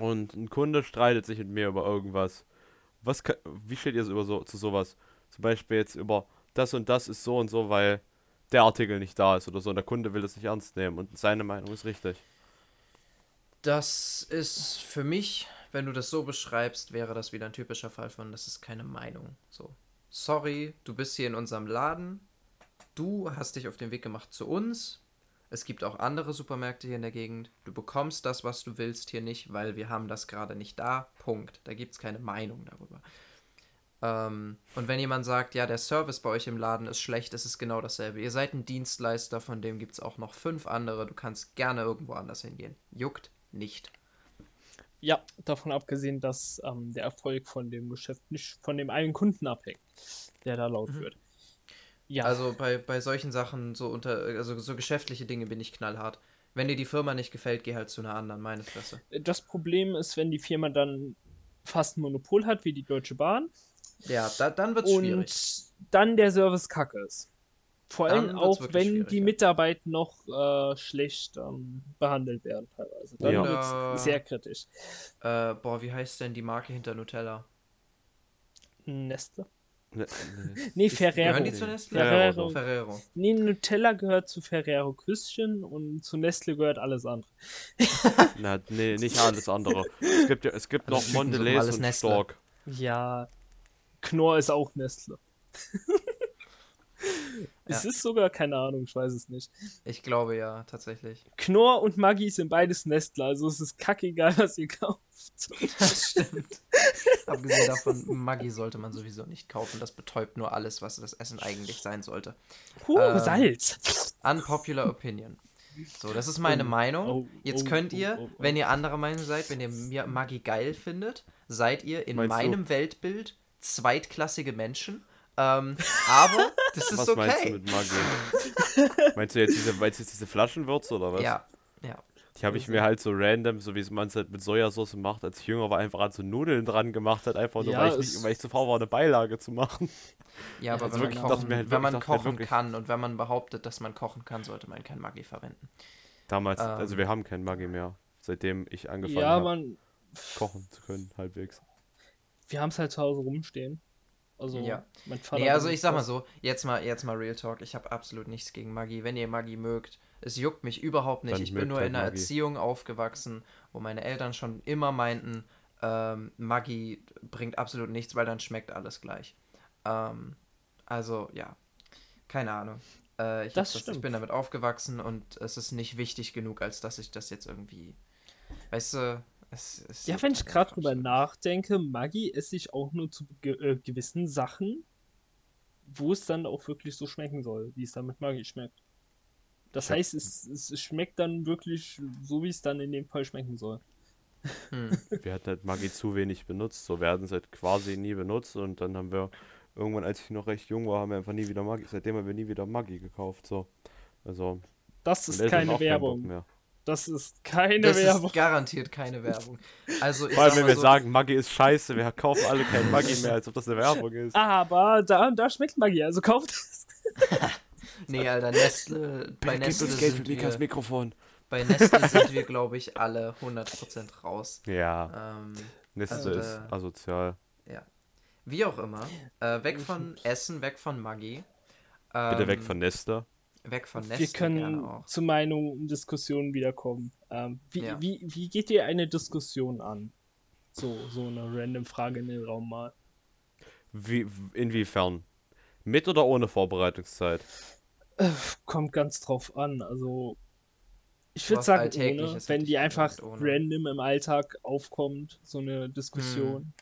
Und ein Kunde streitet sich mit mir über irgendwas. Was kann, wie steht ihr so über so zu sowas? Zum Beispiel jetzt über das und das ist so und so, weil der Artikel nicht da ist oder so und der Kunde will das nicht ernst nehmen und seine Meinung ist richtig. Das ist für mich wenn du das so beschreibst, wäre das wieder ein typischer Fall von, das ist keine Meinung. So, sorry, du bist hier in unserem Laden, du hast dich auf den Weg gemacht zu uns. Es gibt auch andere Supermärkte hier in der Gegend. Du bekommst das, was du willst, hier nicht, weil wir haben das gerade nicht da. Punkt. Da gibt es keine Meinung darüber. Ähm, und wenn jemand sagt, ja, der Service bei euch im Laden ist schlecht, ist es genau dasselbe. Ihr seid ein Dienstleister, von dem gibt es auch noch fünf andere. Du kannst gerne irgendwo anders hingehen. Juckt nicht. Ja, davon abgesehen, dass ähm, der Erfolg von dem Geschäft nicht von dem einen Kunden abhängt, der da laut mhm. wird. Ja. Also bei, bei solchen Sachen, so unter, also so geschäftliche Dinge bin ich knallhart. Wenn dir die Firma nicht gefällt, geh halt zu einer anderen, meine Fresse. Das Problem ist, wenn die Firma dann fast ein Monopol hat, wie die Deutsche Bahn. Ja, da, dann wird es schwierig. Und dann der Service kacke ist. Vor allem auch, wenn die Mitarbeit noch äh, schlecht ähm, behandelt werden teilweise. Dann ja. wird es sehr kritisch. Äh, boah, wie heißt denn die Marke hinter Nutella? Nestle? Ne, ne. nee, Ferrero. Gehören die zu Nestle? Ferrero. Ferrero. Nee, Nutella gehört zu Ferrero Küsschen und zu Nestle gehört alles andere. Na, nee, nicht alles andere. Es gibt, ja, es gibt noch Mondelez und Nestle. Stork. Ja, Knorr ist auch Nestle. Es ja. ist sogar, keine Ahnung, ich weiß es nicht. Ich glaube ja, tatsächlich. Knorr und Maggi sind beides Nestler, also es ist kackegal, was ihr kauft. Das stimmt. Abgesehen davon, Maggi sollte man sowieso nicht kaufen. Das betäubt nur alles, was das Essen eigentlich sein sollte. Puh, ähm, Salz. Unpopular Opinion. So, das ist meine oh, Meinung. Oh, Jetzt oh, könnt oh, ihr, oh, oh. wenn ihr anderer Meinung seid, wenn ihr Maggi geil findet, seid ihr in Meinst meinem du? Weltbild zweitklassige Menschen. Ähm, aber das ist was okay. Was meinst du mit Maggi? meinst du jetzt diese, meinst du jetzt diese Flaschenwürze oder was? Ja, ja. Die habe ich mir halt so random, so wie man es halt mit Sojasauce macht, als ich jünger war, einfach an so Nudeln dran gemacht hat, einfach nur, ja, weil, ich nicht, weil ich zu faul war, eine Beilage zu machen. Ja, aber ja, wenn, man kochen, halt wenn man kochen halt kann und wenn man behauptet, dass man kochen kann, sollte man kein Maggi verwenden. Damals, ähm, also wir haben kein Maggi mehr, seitdem ich angefangen ja, habe, kochen zu können, halbwegs. Wir haben es halt zu Hause rumstehen. Also, ja. mein Vater. Nee, also ich sag mal so, jetzt mal, jetzt mal Real Talk, ich habe absolut nichts gegen Maggi. Wenn ihr Maggi mögt, es juckt mich überhaupt nicht. Dann ich bin nur halt in einer Maggi. Erziehung aufgewachsen, wo meine Eltern schon immer meinten, ähm, Maggi bringt absolut nichts, weil dann schmeckt alles gleich. Ähm, also, ja, keine Ahnung. Äh, ich, das das, ich bin damit aufgewachsen und es ist nicht wichtig genug, als dass ich das jetzt irgendwie, weißt du, ja, wenn ich gerade drüber nachdenke, Maggi esse ich auch nur zu ge äh, gewissen Sachen, wo es dann auch wirklich so schmecken soll, wie es dann mit Maggi schmeckt. Das ja. heißt, es, es schmeckt dann wirklich so, wie es dann in dem Fall schmecken soll. Hm. Wir hatten halt Maggi zu wenig benutzt, so wir hatten es halt quasi nie benutzt und dann haben wir irgendwann, als ich noch recht jung war, haben wir einfach nie wieder Maggi, seitdem haben wir nie wieder Maggi gekauft, so. Also. Das ist keine Werbung. Das ist keine das Werbung. Das ist garantiert keine Werbung. Also, Vor allem, wenn wir so, sagen, Maggi ist scheiße, wir kaufen alle kein Maggi mehr, als ob das eine Werbung ist. Aber da, da schmeckt Maggi, also kauft es. nee, Alter, Nestle, bei Nestle das Geld für wir, Mikrofon. Bei Nestle sind wir, glaube ich, alle 100% raus. Ja. Ähm, Nestle also, ist asozial. Ja. Wie auch immer. Äh, weg von Essen, weg von Maggi. Ähm, Bitte weg von Nestle. Weg von Nestle. Wir können zu Meinungen und Diskussionen wiederkommen. Ähm, wie, ja. wie, wie geht ihr eine Diskussion an? So, so eine random Frage in den Raum mal. Wie, inwiefern? Mit oder ohne Vorbereitungszeit? Äh, kommt ganz drauf an. Also, ich würde sagen, ohne, wenn die einfach random im Alltag aufkommt, so eine Diskussion. Hm.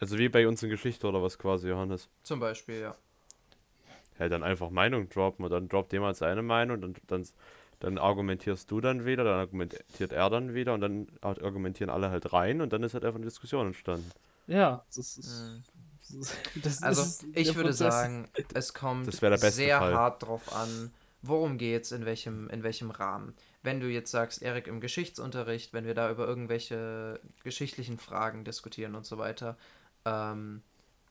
Also wie bei uns in Geschichte oder was quasi, Johannes? Zum Beispiel, ja ja, dann einfach Meinung droppen und dann droppt jemand seine Meinung und dann, dann argumentierst du dann wieder, dann argumentiert er dann wieder und dann argumentieren alle halt rein und dann ist halt einfach eine Diskussion entstanden. Ja, das ist. Mhm. Das also ist ich würde Prozess. sagen, es kommt sehr Fall. hart drauf an, worum geht's, in welchem, in welchem Rahmen. Wenn du jetzt sagst, Erik im Geschichtsunterricht, wenn wir da über irgendwelche geschichtlichen Fragen diskutieren und so weiter, ähm,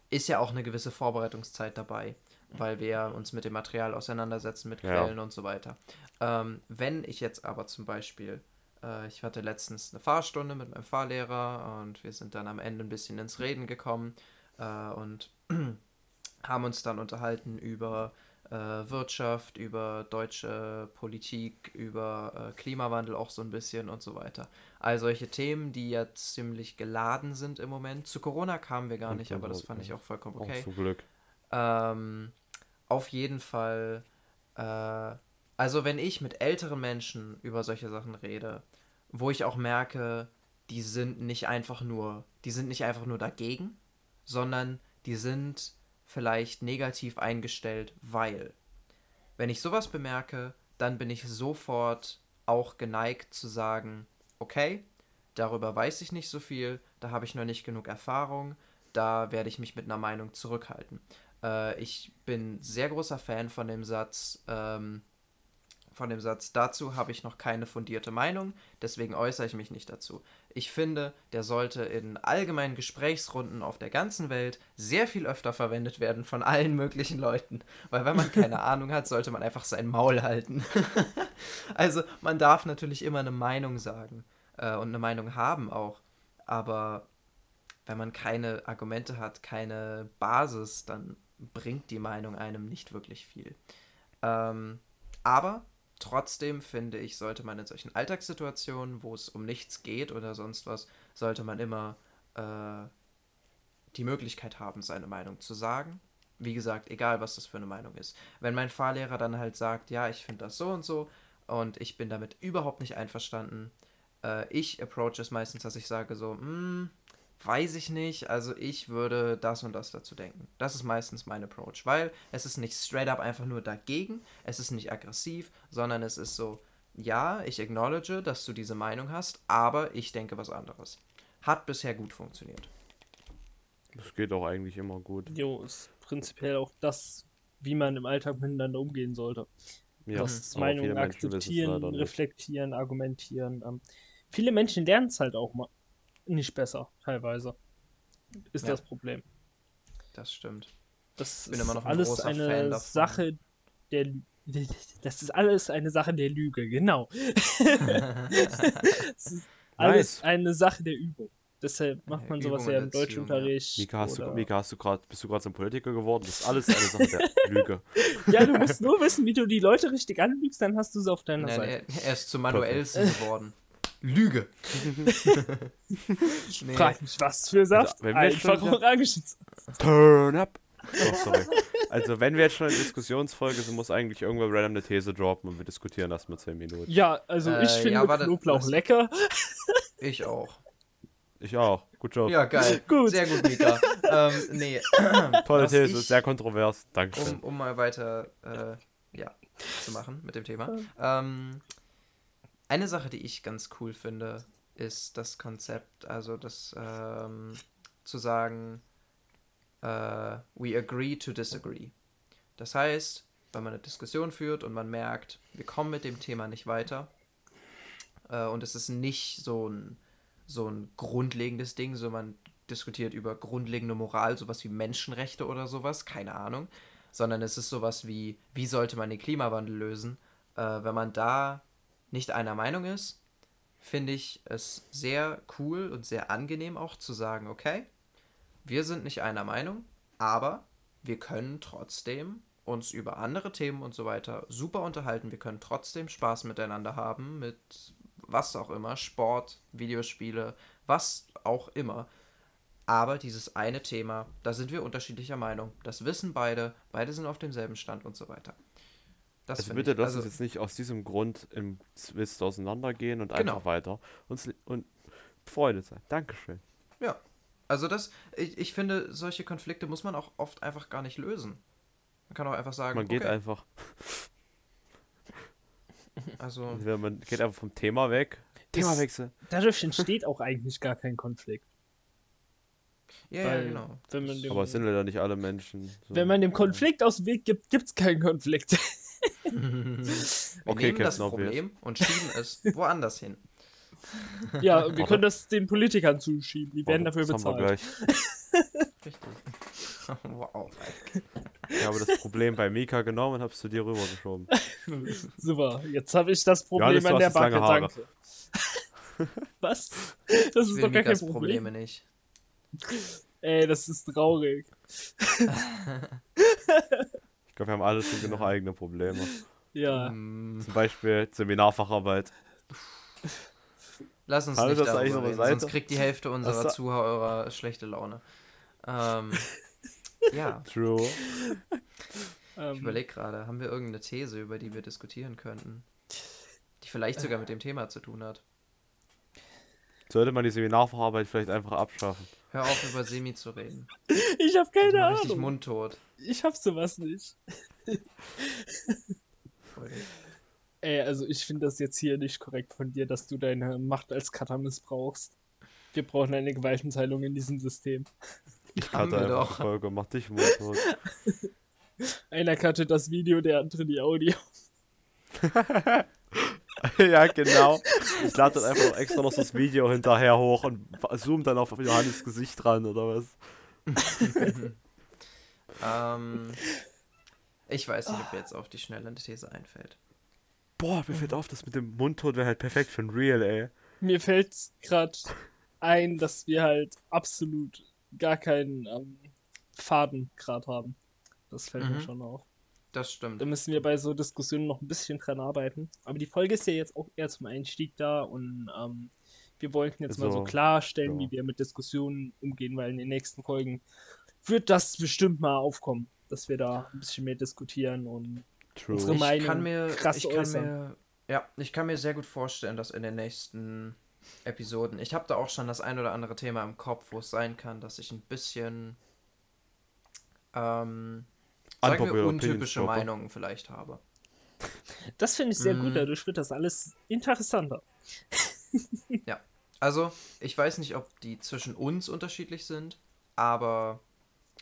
ist ja auch eine gewisse Vorbereitungszeit dabei weil wir uns mit dem Material auseinandersetzen, mit Quellen ja. und so weiter. Ähm, wenn ich jetzt aber zum Beispiel, äh, ich hatte letztens eine Fahrstunde mit meinem Fahrlehrer und wir sind dann am Ende ein bisschen ins Reden gekommen äh, und haben uns dann unterhalten über äh, Wirtschaft, über deutsche Politik, über äh, Klimawandel auch so ein bisschen und so weiter. All solche Themen, die ja ziemlich geladen sind im Moment. Zu Corona kamen wir gar nicht, aber das fand ich auch vollkommen okay. Auch zum Glück. Ähm, auf jeden Fall, äh, also wenn ich mit älteren Menschen über solche Sachen rede, wo ich auch merke, die sind nicht einfach nur, die sind nicht einfach nur dagegen, sondern die sind vielleicht negativ eingestellt, weil. Wenn ich sowas bemerke, dann bin ich sofort auch geneigt zu sagen, okay, darüber weiß ich nicht so viel, da habe ich noch nicht genug Erfahrung, da werde ich mich mit einer Meinung zurückhalten. Äh, ich bin sehr großer Fan von dem Satz, ähm, von dem Satz, dazu habe ich noch keine fundierte Meinung, deswegen äußere ich mich nicht dazu. Ich finde, der sollte in allgemeinen Gesprächsrunden auf der ganzen Welt sehr viel öfter verwendet werden von allen möglichen Leuten. Weil wenn man keine Ahnung hat, sollte man einfach sein Maul halten. also man darf natürlich immer eine Meinung sagen äh, und eine Meinung haben auch. Aber wenn man keine Argumente hat, keine Basis, dann bringt die Meinung einem nicht wirklich viel. Ähm, aber trotzdem finde ich, sollte man in solchen Alltagssituationen, wo es um nichts geht oder sonst was, sollte man immer äh, die Möglichkeit haben, seine Meinung zu sagen. Wie gesagt, egal was das für eine Meinung ist. Wenn mein Fahrlehrer dann halt sagt, ja, ich finde das so und so und ich bin damit überhaupt nicht einverstanden, äh, ich approach es meistens, dass ich sage so, hm, weiß ich nicht, also ich würde das und das dazu denken. Das ist meistens mein Approach, weil es ist nicht straight up einfach nur dagegen, es ist nicht aggressiv, sondern es ist so, ja, ich acknowledge, dass du diese Meinung hast, aber ich denke was anderes. Hat bisher gut funktioniert. Das geht auch eigentlich immer gut. Jo, ist prinzipiell auch das, wie man im Alltag miteinander umgehen sollte. Ja, das Meinungen akzeptieren, reflektieren, argumentieren. Ähm, viele Menschen lernen es halt auch mal nicht besser, teilweise. Ist ja. das Problem. Das stimmt. Das ist alles eine Sache der das ist alles eine Sache der Lüge, genau. das ist alles nice. eine Sache der Übung. Deshalb macht man sowas ja im Deutschunterricht. Mika, hast du, Mika, hast du grad, bist du gerade zum Politiker geworden? Das ist alles eine Sache der Lüge. Ja, du musst nur wissen, wie du die Leute richtig anlügst, dann hast du sie auf deiner Nein, Seite. Er, er ist zum Manuellsten geworden. Lüge. nee. Frag mich, was für Saft? Also, Einfach Orangensaft. Turn up. Oh, sorry. Also, wenn wir jetzt schon in Diskussionsfolge sind, muss eigentlich irgendwer random eine These droppen und wir diskutieren das mit 10 Minuten. Ja, also ich äh, finde ja, Knoblauch das, lecker. Ich auch. Ich auch. Gut Job. Ja, geil. gut. Sehr gut, Mika. ähm, nee. Tolle These, ich, sehr kontrovers. Dankeschön. Um, um mal weiter äh, ja, zu machen mit dem Thema. Ähm, eine Sache, die ich ganz cool finde, ist das Konzept, also das ähm, zu sagen, uh, we agree to disagree. Das heißt, wenn man eine Diskussion führt und man merkt, wir kommen mit dem Thema nicht weiter uh, und es ist nicht so ein, so ein grundlegendes Ding, so man diskutiert über grundlegende Moral, sowas wie Menschenrechte oder sowas, keine Ahnung, sondern es ist sowas wie, wie sollte man den Klimawandel lösen, uh, wenn man da nicht einer Meinung ist, finde ich es sehr cool und sehr angenehm auch zu sagen, okay, wir sind nicht einer Meinung, aber wir können trotzdem uns über andere Themen und so weiter super unterhalten. Wir können trotzdem Spaß miteinander haben, mit was auch immer, Sport, Videospiele, was auch immer. Aber dieses eine Thema, da sind wir unterschiedlicher Meinung. Das wissen beide, beide sind auf demselben Stand und so weiter. Das also bitte lass also, uns jetzt nicht aus diesem Grund im Zwist auseinandergehen und genau. einfach weiter uns und Freude sein. Dankeschön. Ja, also das, ich, ich finde, solche Konflikte muss man auch oft einfach gar nicht lösen. Man kann auch einfach sagen, man geht okay. einfach. Also man geht einfach vom Thema weg. Themawechsel. Dadurch entsteht auch eigentlich gar kein Konflikt. Ja, Weil, ja, genau. Dem, Aber sind wir da nicht alle Menschen? So. Wenn man dem Konflikt aus dem Weg gibt, gibt es keinen Konflikt. Wir okay, nehmen das Problem und schieben es woanders hin. Ja, wir können das den Politikern zuschieben. Die werden dafür bezahlt. Richtig. wow. Ich habe das Problem bei Mika genommen und habe es zu dir rübergeschoben. Super, jetzt habe ich das Problem Johannes, an der Backe. Danke. Was? Das ist doch gar kein Problem. Probleme nicht. Ey, das ist traurig. Ich glaube, wir haben alle schon genug eigene Probleme. Ja. Zum Beispiel Seminarfacharbeit. Lass uns nicht darüber reden, sonst kriegt die Hälfte unserer das Zuhörer schlechte Laune. Ähm, ja. True. Ich ähm. überlege gerade, haben wir irgendeine These, über die wir diskutieren könnten? Die vielleicht sogar mit dem Thema zu tun hat. Sollte man die Seminararbeit vielleicht einfach abschaffen? Hör auf, über Semi zu reden. Ich habe keine Ahnung. Richtig mundtot. Ich hab sowas nicht. Ey, also ich finde das jetzt hier nicht korrekt von dir, dass du deine Macht als Cutter missbrauchst. Wir brauchen eine Gewaltenteilung in diesem System. Ich cutte einfach doch. Folge, mach dich mundtot. Einer cuttet das Video, der andere die Audio. ja, genau. Ich lade dann einfach extra noch das Video hinterher hoch und zoom dann auf Johannes Gesicht ran oder was. ähm, ich weiß nicht, ob mir jetzt auf die schnelle These einfällt. Boah, mir fällt auf, das mit dem Mundtot wäre halt perfekt für ein Real, ey. Mir fällt gerade ein, dass wir halt absolut gar keinen ähm, Faden gerade haben. Das fällt mhm. mir schon auf. Das stimmt. Da müssen wir bei so Diskussionen noch ein bisschen dran arbeiten. Aber die Folge ist ja jetzt auch eher zum Einstieg da und ähm, wir wollten jetzt so, mal so klarstellen, so. wie wir mit Diskussionen umgehen, weil in den nächsten Folgen wird das bestimmt mal aufkommen. dass wir da ein bisschen mehr diskutieren und True. unsere ich Meinung kann mir, krass ich kann Mir, ja, ich kann mir sehr gut vorstellen, dass in den nächsten Episoden, ich habe da auch schon das ein oder andere Thema im Kopf, wo es sein kann, dass ich ein bisschen ähm, sagen wir untypische Meinungen vielleicht habe. Das finde ich sehr mm. gut, dadurch wird das alles interessanter. ja, also ich weiß nicht, ob die zwischen uns unterschiedlich sind, aber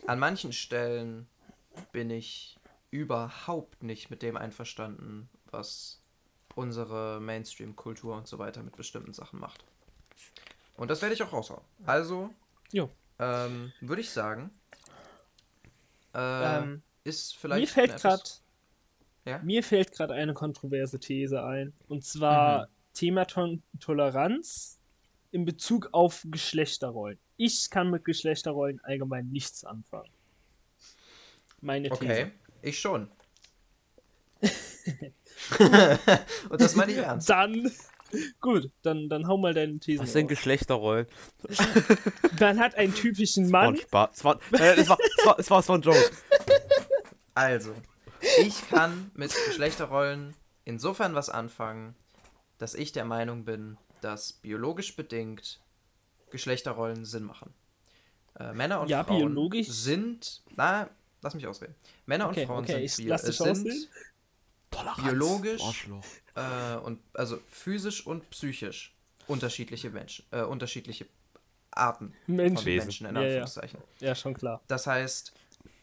an manchen Stellen bin ich überhaupt nicht mit dem einverstanden, was unsere Mainstream-Kultur und so weiter mit bestimmten Sachen macht. Und das werde ich auch raushauen. Also, ähm, würde ich sagen, äh, ähm, ist vielleicht. Mir fällt gerade ja? mir fällt gerade eine kontroverse These ein. Und zwar mhm. Thema Ton Toleranz in Bezug auf Geschlechterrollen. Ich kann mit Geschlechterrollen allgemein nichts anfangen. Meine These. Okay, ich schon. Und das meine ich ernst. Dann, gut, dann, dann hau mal deine These. Was sind Geschlechterrollen? Man hat einen typischen Mann. Es war, es war, äh, es war, es war, es war, es war ein Joke. Also, ich kann mit Geschlechterrollen insofern was anfangen, dass ich der Meinung bin, dass biologisch bedingt Geschlechterrollen Sinn machen. Äh, Männer und ja, Frauen biologisch? sind. Na, lass mich ausreden. Männer okay, und Frauen okay, sind, bio, äh, sind biologisch äh, und also physisch und psychisch unterschiedliche Menschen, äh, unterschiedliche Arten Mensch. von Menschen in Anführungszeichen. Ja, ja. ja, schon klar. Das heißt,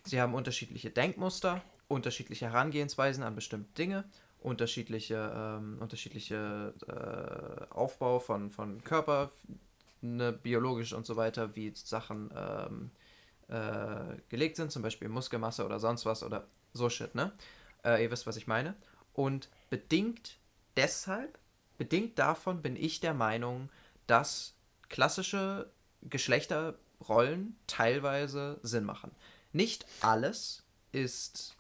sie haben unterschiedliche Denkmuster, unterschiedliche Herangehensweisen an bestimmte Dinge, unterschiedliche, ähm, unterschiedliche äh, Aufbau von, von Körper, ne, biologisch und so weiter, wie Sachen ähm, äh, gelegt sind, zum Beispiel Muskelmasse oder sonst was oder so Shit, ne? Äh, ihr wisst, was ich meine. Und bedingt deshalb, bedingt davon bin ich der Meinung, dass klassische Geschlechterrollen teilweise Sinn machen. Nicht alles ist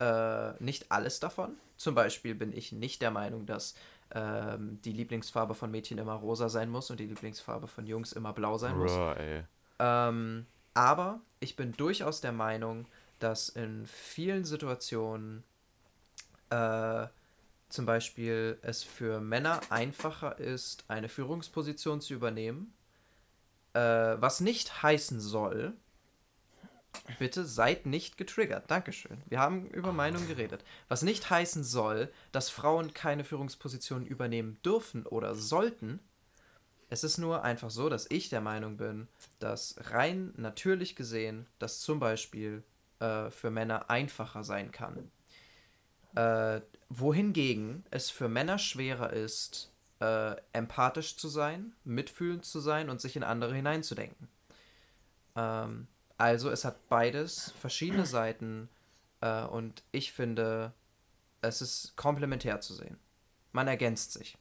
äh, nicht alles davon. Zum Beispiel bin ich nicht der Meinung, dass ähm, die Lieblingsfarbe von Mädchen immer rosa sein muss und die Lieblingsfarbe von Jungs immer blau sein muss. ähm, aber ich bin durchaus der Meinung, dass in vielen Situationen äh, zum Beispiel es für Männer einfacher ist, eine Führungsposition zu übernehmen, äh, was nicht heißen soll, Bitte seid nicht getriggert. Dankeschön. Wir haben über Meinung geredet. Was nicht heißen soll, dass Frauen keine Führungspositionen übernehmen dürfen oder sollten. Es ist nur einfach so, dass ich der Meinung bin, dass rein natürlich gesehen das zum Beispiel äh, für Männer einfacher sein kann. Äh, wohingegen es für Männer schwerer ist, äh, empathisch zu sein, mitfühlend zu sein und sich in andere hineinzudenken. Ähm, also es hat beides verschiedene Seiten äh, und ich finde, es ist komplementär zu sehen. Man ergänzt sich.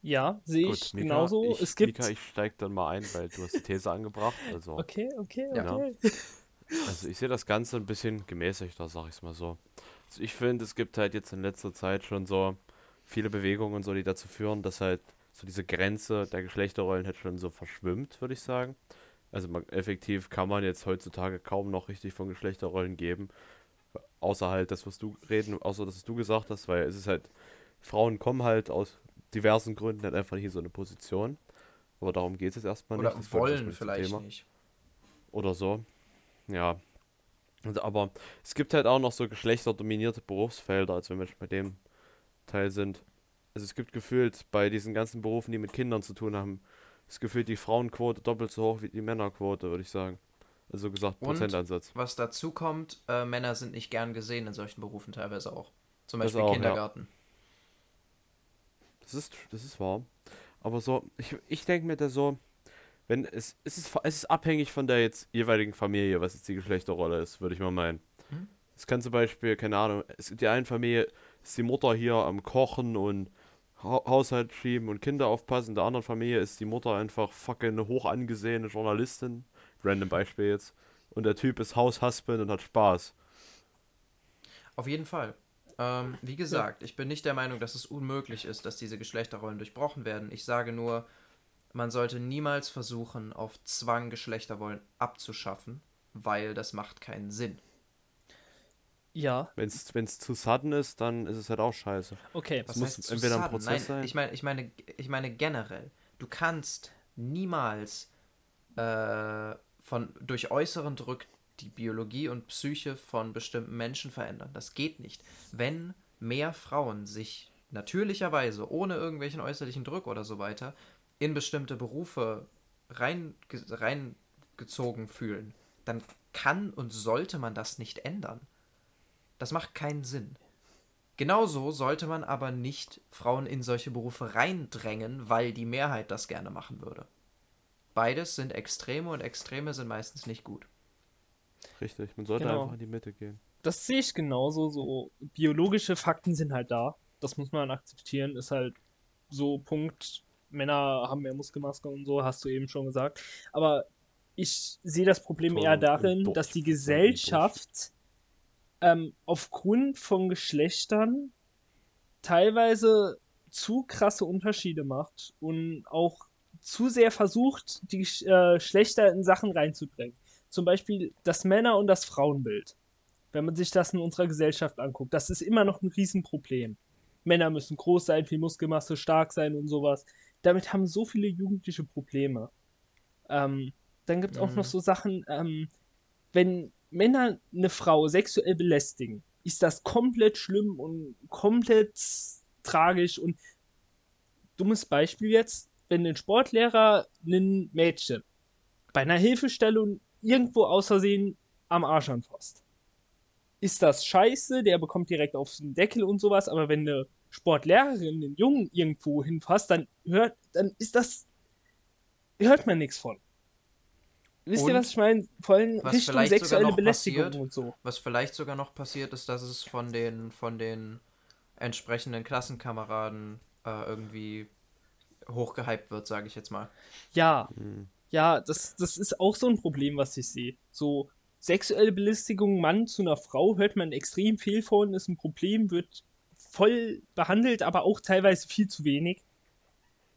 Ja, sehe ich Mika, genauso. Ich, es gibt... Mika, ich steige dann mal ein, weil du hast die These angebracht. Also, okay, okay, okay. Ja. Also ich sehe das Ganze ein bisschen gemäßigter, sag ich mal so. Also ich finde, es gibt halt jetzt in letzter Zeit schon so viele Bewegungen und so, die dazu führen, dass halt so diese Grenze der Geschlechterrollen halt schon so verschwimmt, würde ich sagen. Also man, effektiv kann man jetzt heutzutage kaum noch richtig von Geschlechterrollen geben. Außer halt das, was du reden, außer das, was du gesagt hast, weil es ist halt, Frauen kommen halt aus diversen Gründen halt einfach nicht in so eine Position. Aber darum geht es jetzt erstmal Oder nicht. Oder wollen vielleicht Thema. nicht. Oder so. Ja. Aber es gibt halt auch noch so geschlechterdominierte Berufsfelder, als wenn wir bei dem Teil sind. Also es gibt gefühlt bei diesen ganzen Berufen, die mit Kindern zu tun haben, ist gefühlt die Frauenquote doppelt so hoch wie die Männerquote, würde ich sagen. Also gesagt, Prozentansatz. Und was dazu kommt, äh, Männer sind nicht gern gesehen in solchen Berufen teilweise auch. Zum Beispiel auch, Kindergarten. Ja. Das ist, das ist wahr. Aber so, ich, ich denke mir da so, wenn es, es, ist, es ist abhängig von der jetzt jeweiligen Familie, was jetzt die Geschlechterrolle ist, würde ich mal meinen. Hm? Es kann zum Beispiel, keine Ahnung, es die einen Familie, ist die Mutter hier am Kochen und Haushalt schieben und Kinder aufpassen. In der anderen Familie ist die Mutter einfach fucking hoch angesehene Journalistin. Random Beispiel jetzt. Und der Typ ist Haushusband und hat Spaß. Auf jeden Fall. Ähm, wie gesagt, ich bin nicht der Meinung, dass es unmöglich ist, dass diese Geschlechterrollen durchbrochen werden. Ich sage nur, man sollte niemals versuchen, auf Zwang Geschlechterrollen abzuschaffen, weil das macht keinen Sinn. Ja. Wenn es zu sudden ist, dann ist es halt auch scheiße. Okay. Was muss entweder ein Prozess Nein, sein. Ich meine, ich meine, ich meine generell. Du kannst niemals äh, von durch äußeren Druck die Biologie und Psyche von bestimmten Menschen verändern. Das geht nicht. Wenn mehr Frauen sich natürlicherweise, ohne irgendwelchen äußerlichen Druck oder so weiter, in bestimmte Berufe rein, reingezogen fühlen, dann kann und sollte man das nicht ändern. Das macht keinen Sinn. Genauso sollte man aber nicht Frauen in solche Berufe reindrängen, weil die Mehrheit das gerne machen würde. Beides sind Extreme und Extreme sind meistens nicht gut. Richtig, man sollte genau. einfach in die Mitte gehen. Das sehe ich genauso. So biologische Fakten sind halt da. Das muss man akzeptieren. Ist halt so Punkt. Männer haben mehr Muskelmaske und so, hast du eben schon gesagt. Aber ich sehe das Problem Toll, eher darin, dass die Gesellschaft ähm, aufgrund von Geschlechtern teilweise zu krasse Unterschiede macht und auch zu sehr versucht, die äh, Geschlechter in Sachen reinzudrängen. Zum Beispiel das Männer- und das Frauenbild. Wenn man sich das in unserer Gesellschaft anguckt, das ist immer noch ein Riesenproblem. Männer müssen groß sein, viel Muskelmasse, stark sein und sowas. Damit haben so viele Jugendliche Probleme. Ähm, dann gibt es mhm. auch noch mhm. so Sachen, ähm, wenn Männer eine Frau sexuell belästigen, ist das komplett schlimm und komplett tragisch. Und dummes Beispiel jetzt, wenn ein Sportlehrer ein Mädchen bei einer Hilfestellung irgendwo aus Versehen am Arsch anfasst. Ist das scheiße, der bekommt direkt auf den Deckel und sowas, aber wenn eine Sportlehrerin den Jungen irgendwo hinfasst, dann hört, dann ist das, hört man nichts von. Wisst und ihr, was ich meine? Vor allem Richtung sexuelle Belästigung passiert, und so. Was vielleicht sogar noch passiert ist, dass es von den, von den entsprechenden Klassenkameraden äh, irgendwie hochgehypt wird, sage ich jetzt mal. Ja, mhm. ja, das, das ist auch so ein Problem, was ich sehe. So sexuelle Belästigung Mann zu einer Frau hört man extrem viel von, ist ein Problem, wird voll behandelt, aber auch teilweise viel zu wenig.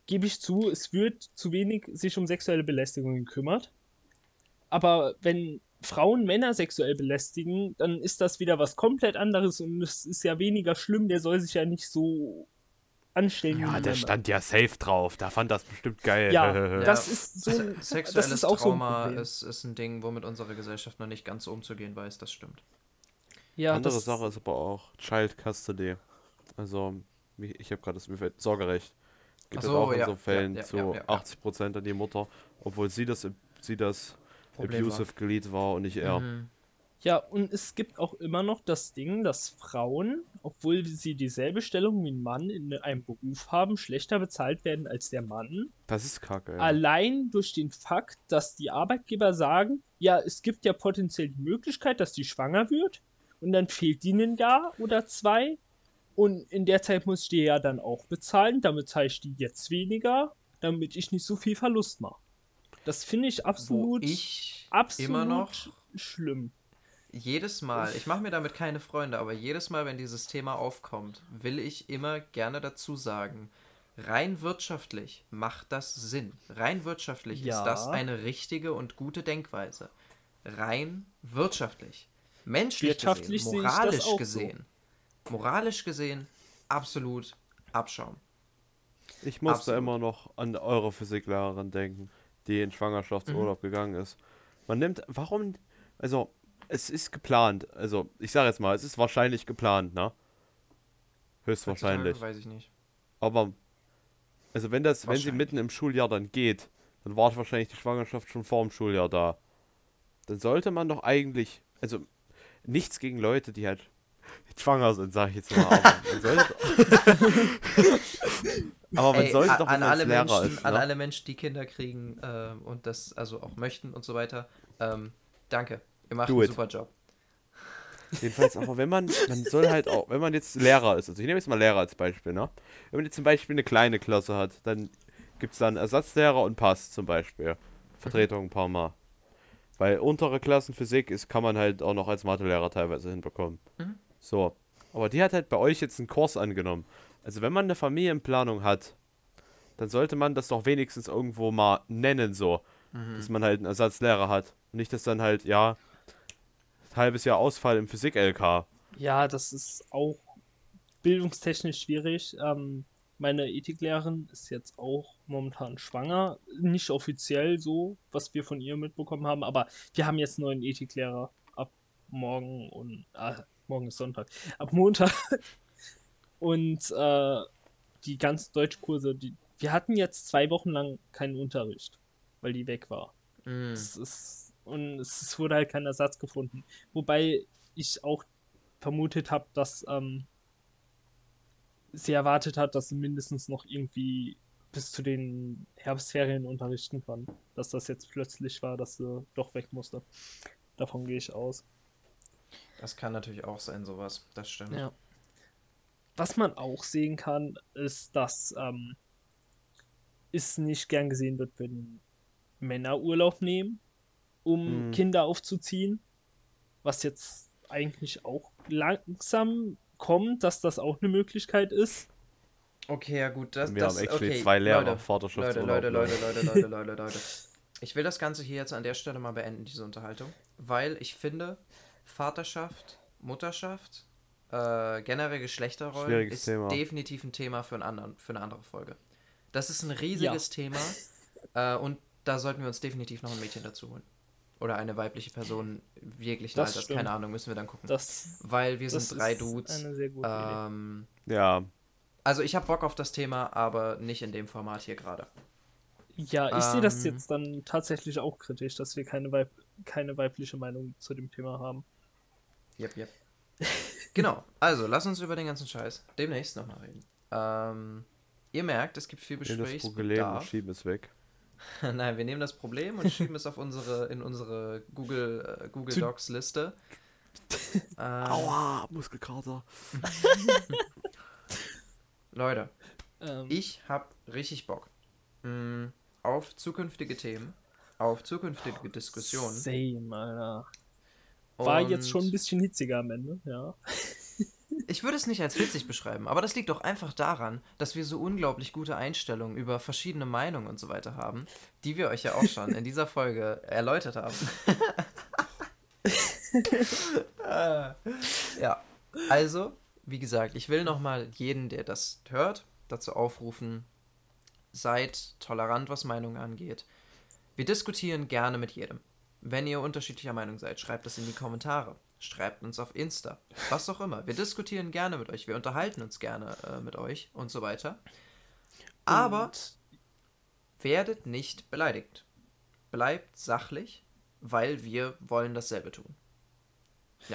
Gebe ich zu, es wird zu wenig sich um sexuelle Belästigung gekümmert. Aber wenn Frauen Männer sexuell belästigen, dann ist das wieder was komplett anderes und es ist ja weniger schlimm, der soll sich ja nicht so anstellen. Ja, der stand ja safe drauf, da fand das bestimmt geil. Ja, das ist so ein, Sexuelles das ist auch Trauma so ist, ist ein Ding, womit unsere Gesellschaft noch nicht ganz so umzugehen weiß, das stimmt. Ja, Andere Sache ist aber auch Child Custody. Also, ich habe gerade das mir fällt, Sorgerecht. Geht so, auch in ja, so Fällen ja, ja, zu 80% an die Mutter, obwohl sie das, sie das Problem abusive war. Glied war und nicht er. Mhm. Ja, und es gibt auch immer noch das Ding, dass Frauen, obwohl sie dieselbe Stellung wie ein Mann in einem Beruf haben, schlechter bezahlt werden als der Mann. Das ist kacke. Ja. Allein durch den Fakt, dass die Arbeitgeber sagen, ja, es gibt ja potenziell die Möglichkeit, dass die schwanger wird und dann fehlt die ein Jahr oder zwei und in der Zeit muss ich die ja dann auch bezahlen, damit zahle ich die jetzt weniger, damit ich nicht so viel Verlust mache. Das finde ich absolut, ich absolut immer noch schlimm. Jedes Mal, ich mache mir damit keine Freunde, aber jedes Mal, wenn dieses Thema aufkommt, will ich immer gerne dazu sagen, rein wirtschaftlich macht das Sinn. Rein wirtschaftlich ja. ist das eine richtige und gute Denkweise. Rein wirtschaftlich. Menschlich gesehen, moralisch gesehen, so. moralisch gesehen, absolut Abschaum. Ich muss absolut. da immer noch an eure Physiklehrerin denken die in Schwangerschaftsurlaub mhm. gegangen ist. Man nimmt, warum, also, es ist geplant. Also, ich sage jetzt mal, es ist wahrscheinlich geplant, ne? Höchstwahrscheinlich. Weiß ich nicht. Aber, also, wenn das, wenn sie mitten im Schuljahr dann geht, dann war wahrscheinlich die Schwangerschaft schon vor dem Schuljahr da. Dann sollte man doch eigentlich, also, nichts gegen Leute, die halt schwanger sind, sag ich jetzt mal. Man sollte, Aber man sollte doch, an alle Menschen, ist, ne? An alle Menschen, die Kinder kriegen äh, und das also auch möchten und so weiter, ähm, danke. Ihr macht Do einen it. super Job. Jedenfalls, aber wenn man, man soll halt auch, wenn man jetzt Lehrer ist, also ich nehme jetzt mal Lehrer als Beispiel, ne? Wenn man jetzt zum Beispiel eine kleine Klasse hat, dann gibt es dann Ersatzlehrer und Pass zum Beispiel. Vertretung ein paar Mal. Weil untere Klassen Physik ist, kann man halt auch noch als Mathelehrer teilweise hinbekommen. Mhm. So. Aber die hat halt bei euch jetzt einen Kurs angenommen. Also wenn man eine Familienplanung hat, dann sollte man das doch wenigstens irgendwo mal nennen, so. Mhm. Dass man halt einen Ersatzlehrer hat. nicht, dass dann halt, ja, halbes Jahr Ausfall im Physik-LK. Ja, das ist auch bildungstechnisch schwierig. Ähm, meine Ethiklehrerin ist jetzt auch momentan schwanger. Nicht offiziell so, was wir von ihr mitbekommen haben, aber wir haben jetzt einen neuen Ethiklehrer ab morgen und ah, morgen ist Sonntag. Ab Montag. Und äh, die ganzen Deutschkurse, die, wir hatten jetzt zwei Wochen lang keinen Unterricht, weil die weg war. Mm. Es ist, und es wurde halt kein Ersatz gefunden. Wobei ich auch vermutet habe, dass ähm, sie erwartet hat, dass sie mindestens noch irgendwie bis zu den Herbstferien unterrichten kann. Dass das jetzt plötzlich war, dass sie doch weg musste. Davon gehe ich aus. Das kann natürlich auch sein, sowas. Das stimmt. Ja. Was man auch sehen kann, ist, dass ähm, es nicht gern gesehen wird, wenn Männer Urlaub nehmen, um mhm. Kinder aufzuziehen. Was jetzt eigentlich auch langsam kommt, dass das auch eine Möglichkeit ist. Okay, ja gut, das, Wir das, haben actually okay, zwei Lehrer, Leute, Vaterschaftsurlaub. Leute, Leute, Leute, Leute, Leute, Leute, Leute. Ich will das Ganze hier jetzt an der Stelle mal beenden, diese Unterhaltung, weil ich finde, Vaterschaft, Mutterschaft, äh, generell Geschlechterrollen Schwieriges ist Thema. definitiv ein Thema für, einen anderen, für eine andere Folge. Das ist ein riesiges Thema äh, und da sollten wir uns definitiv noch ein Mädchen dazu holen. Oder eine weibliche Person jeglichen Das Alters, stimmt. keine Ahnung, müssen wir dann gucken. Das, weil wir das sind drei ist Dudes. Eine sehr gute Idee. Ähm, Ja, also ich habe Bock auf das Thema, aber nicht in dem Format hier gerade. Ja, ich sehe das ähm, jetzt dann tatsächlich auch kritisch, dass wir keine, Weib keine weibliche Meinung zu dem Thema haben. Yep, yep. Genau, also lass uns über den ganzen Scheiß demnächst nochmal reden. Ähm, ihr merkt, es gibt viel nehmen das Problem und Gesprächsbedarf. schieben es weg. Nein, wir nehmen das Problem und schieben es auf unsere, in unsere Google, äh, Google Docs Liste. ähm, Aua, Muskelkater. Leute, Ähm, ich habe richtig Bock mh, auf zukünftige Themen, auf zukünftige Diskussionen. Same, Alter. War jetzt und schon ein bisschen hitziger am Ende, ja. Ich würde es nicht als witzig beschreiben, aber das liegt doch einfach daran, dass wir so unglaublich gute Einstellungen über verschiedene Meinungen und so weiter haben, die wir euch ja auch schon in dieser Folge erläutert haben. Ja, also, wie gesagt, ich will nochmal jeden, der das hört, dazu aufrufen, seid tolerant, was Meinungen angeht. Wir diskutieren gerne mit jedem. Wenn ihr unterschiedlicher Meinung seid, schreibt das in die Kommentare. Schreibt uns auf Insta. Was auch immer. Wir diskutieren gerne mit euch. Wir unterhalten uns gerne äh, mit euch und so weiter. Aber Und werdet nicht beleidigt. Bleibt sachlich, weil wir wollen dasselbe tun.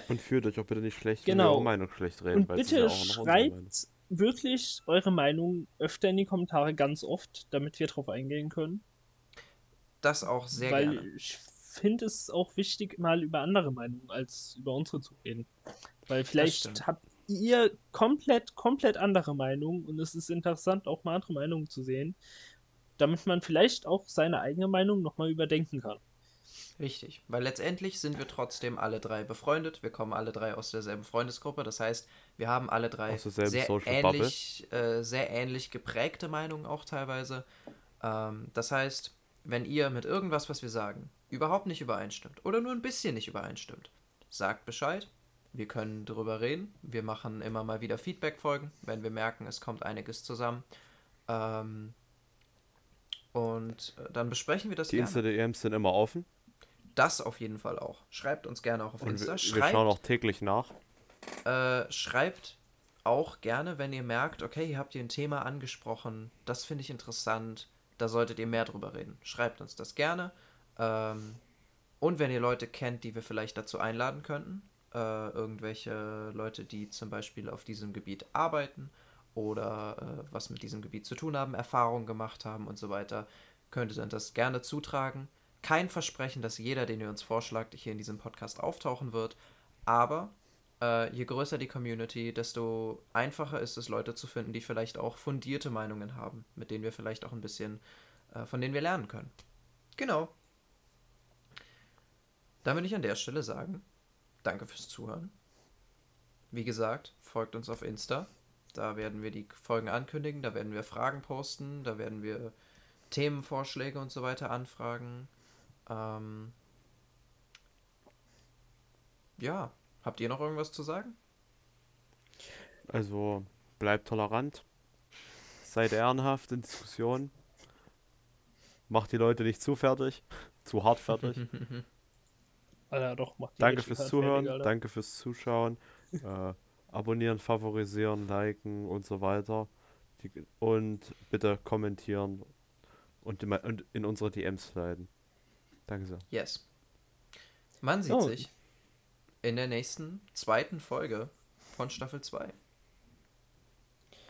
Und führt euch auch bitte nicht schlecht, Genau. wenn wir eure Meinung schlecht reden. Und weil es ist bitte ja schreibt wirklich eure Meinung öfter in die Kommentare, ganz oft, damit wir drauf eingehen können. Das auch sehr weil gerne. ich finde es auch wichtig, mal über andere Meinungen als über unsere zu reden. Weil vielleicht habt ihr komplett, komplett andere Meinungen und es ist interessant, auch mal andere Meinungen zu sehen, damit man vielleicht auch seine eigene Meinung nochmal überdenken kann. Richtig, weil letztendlich sind wir trotzdem alle drei befreundet. Wir kommen alle drei aus derselben Freundesgruppe. Das heißt, wir haben alle drei sehr ähnlich, äh, sehr ähnlich geprägte Meinungen auch teilweise. Ähm, das heißt, wenn ihr mit irgendwas, was wir sagen, überhaupt nicht übereinstimmt oder nur ein bisschen nicht übereinstimmt, sagt Bescheid. Wir können darüber reden. Wir machen immer mal wieder Feedback-Folgen, wenn wir merken, es kommt einiges zusammen. Ähm, und äh, dann besprechen wir das Die gerne. Insta-DMs sind immer offen. Das auf jeden Fall auch. Schreibt uns gerne auch auf Und Insta. wir, wir Schreibt, schauen auch täglich nach. äh, schreibt auch gerne, wenn ihr merkt, okay, hier habt ihr ein Thema angesprochen, das finde ich interessant, da solltet ihr mehr drüber reden. Schreibt uns das gerne. Ähm, und wenn ihr Leute kennt, die wir vielleicht dazu einladen könnten, äh, irgendwelche Leute, die zum Beispiel auf diesem Gebiet arbeiten oder äh, was mit diesem Gebiet zu tun haben, Erfahrungen gemacht haben und so weiter, könnt ihr das gerne zutragen. Kein Versprechen, dass jeder, den ihr uns vorschlagt, hier in diesem Podcast auftauchen wird, aber äh, je größer die Community, desto einfacher ist es, Leute zu finden, die vielleicht auch fundierte Meinungen haben, mit denen wir vielleicht auch ein bisschen, äh, von denen wir lernen können. Genau. Dann würde ich an der Stelle sagen, danke fürs Zuhören. Wie gesagt, folgt uns auf Insta. Da werden wir die Folgen ankündigen, da werden wir Fragen posten, da werden wir Themenvorschläge und so weiter anfragen. Ähm ja, habt ihr noch irgendwas zu sagen? Also bleibt tolerant, seid ehrenhaft in Diskussionen, macht die Leute nicht zu fertig, zu hart fertig. Alter, doch, macht Danke fürs Zuhören, fertig, danke fürs Zuschauen. äh, abonnieren, favorisieren, liken und so weiter. Die, und bitte kommentieren und in, und in unsere DMs sliden. Danke sehr. Yes. Man sieht oh. sich in der nächsten zweiten Folge von Staffel 2.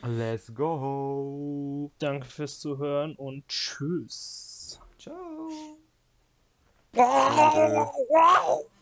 Let's go. Danke fürs Zuhören und tschüss. Ciao. Uau!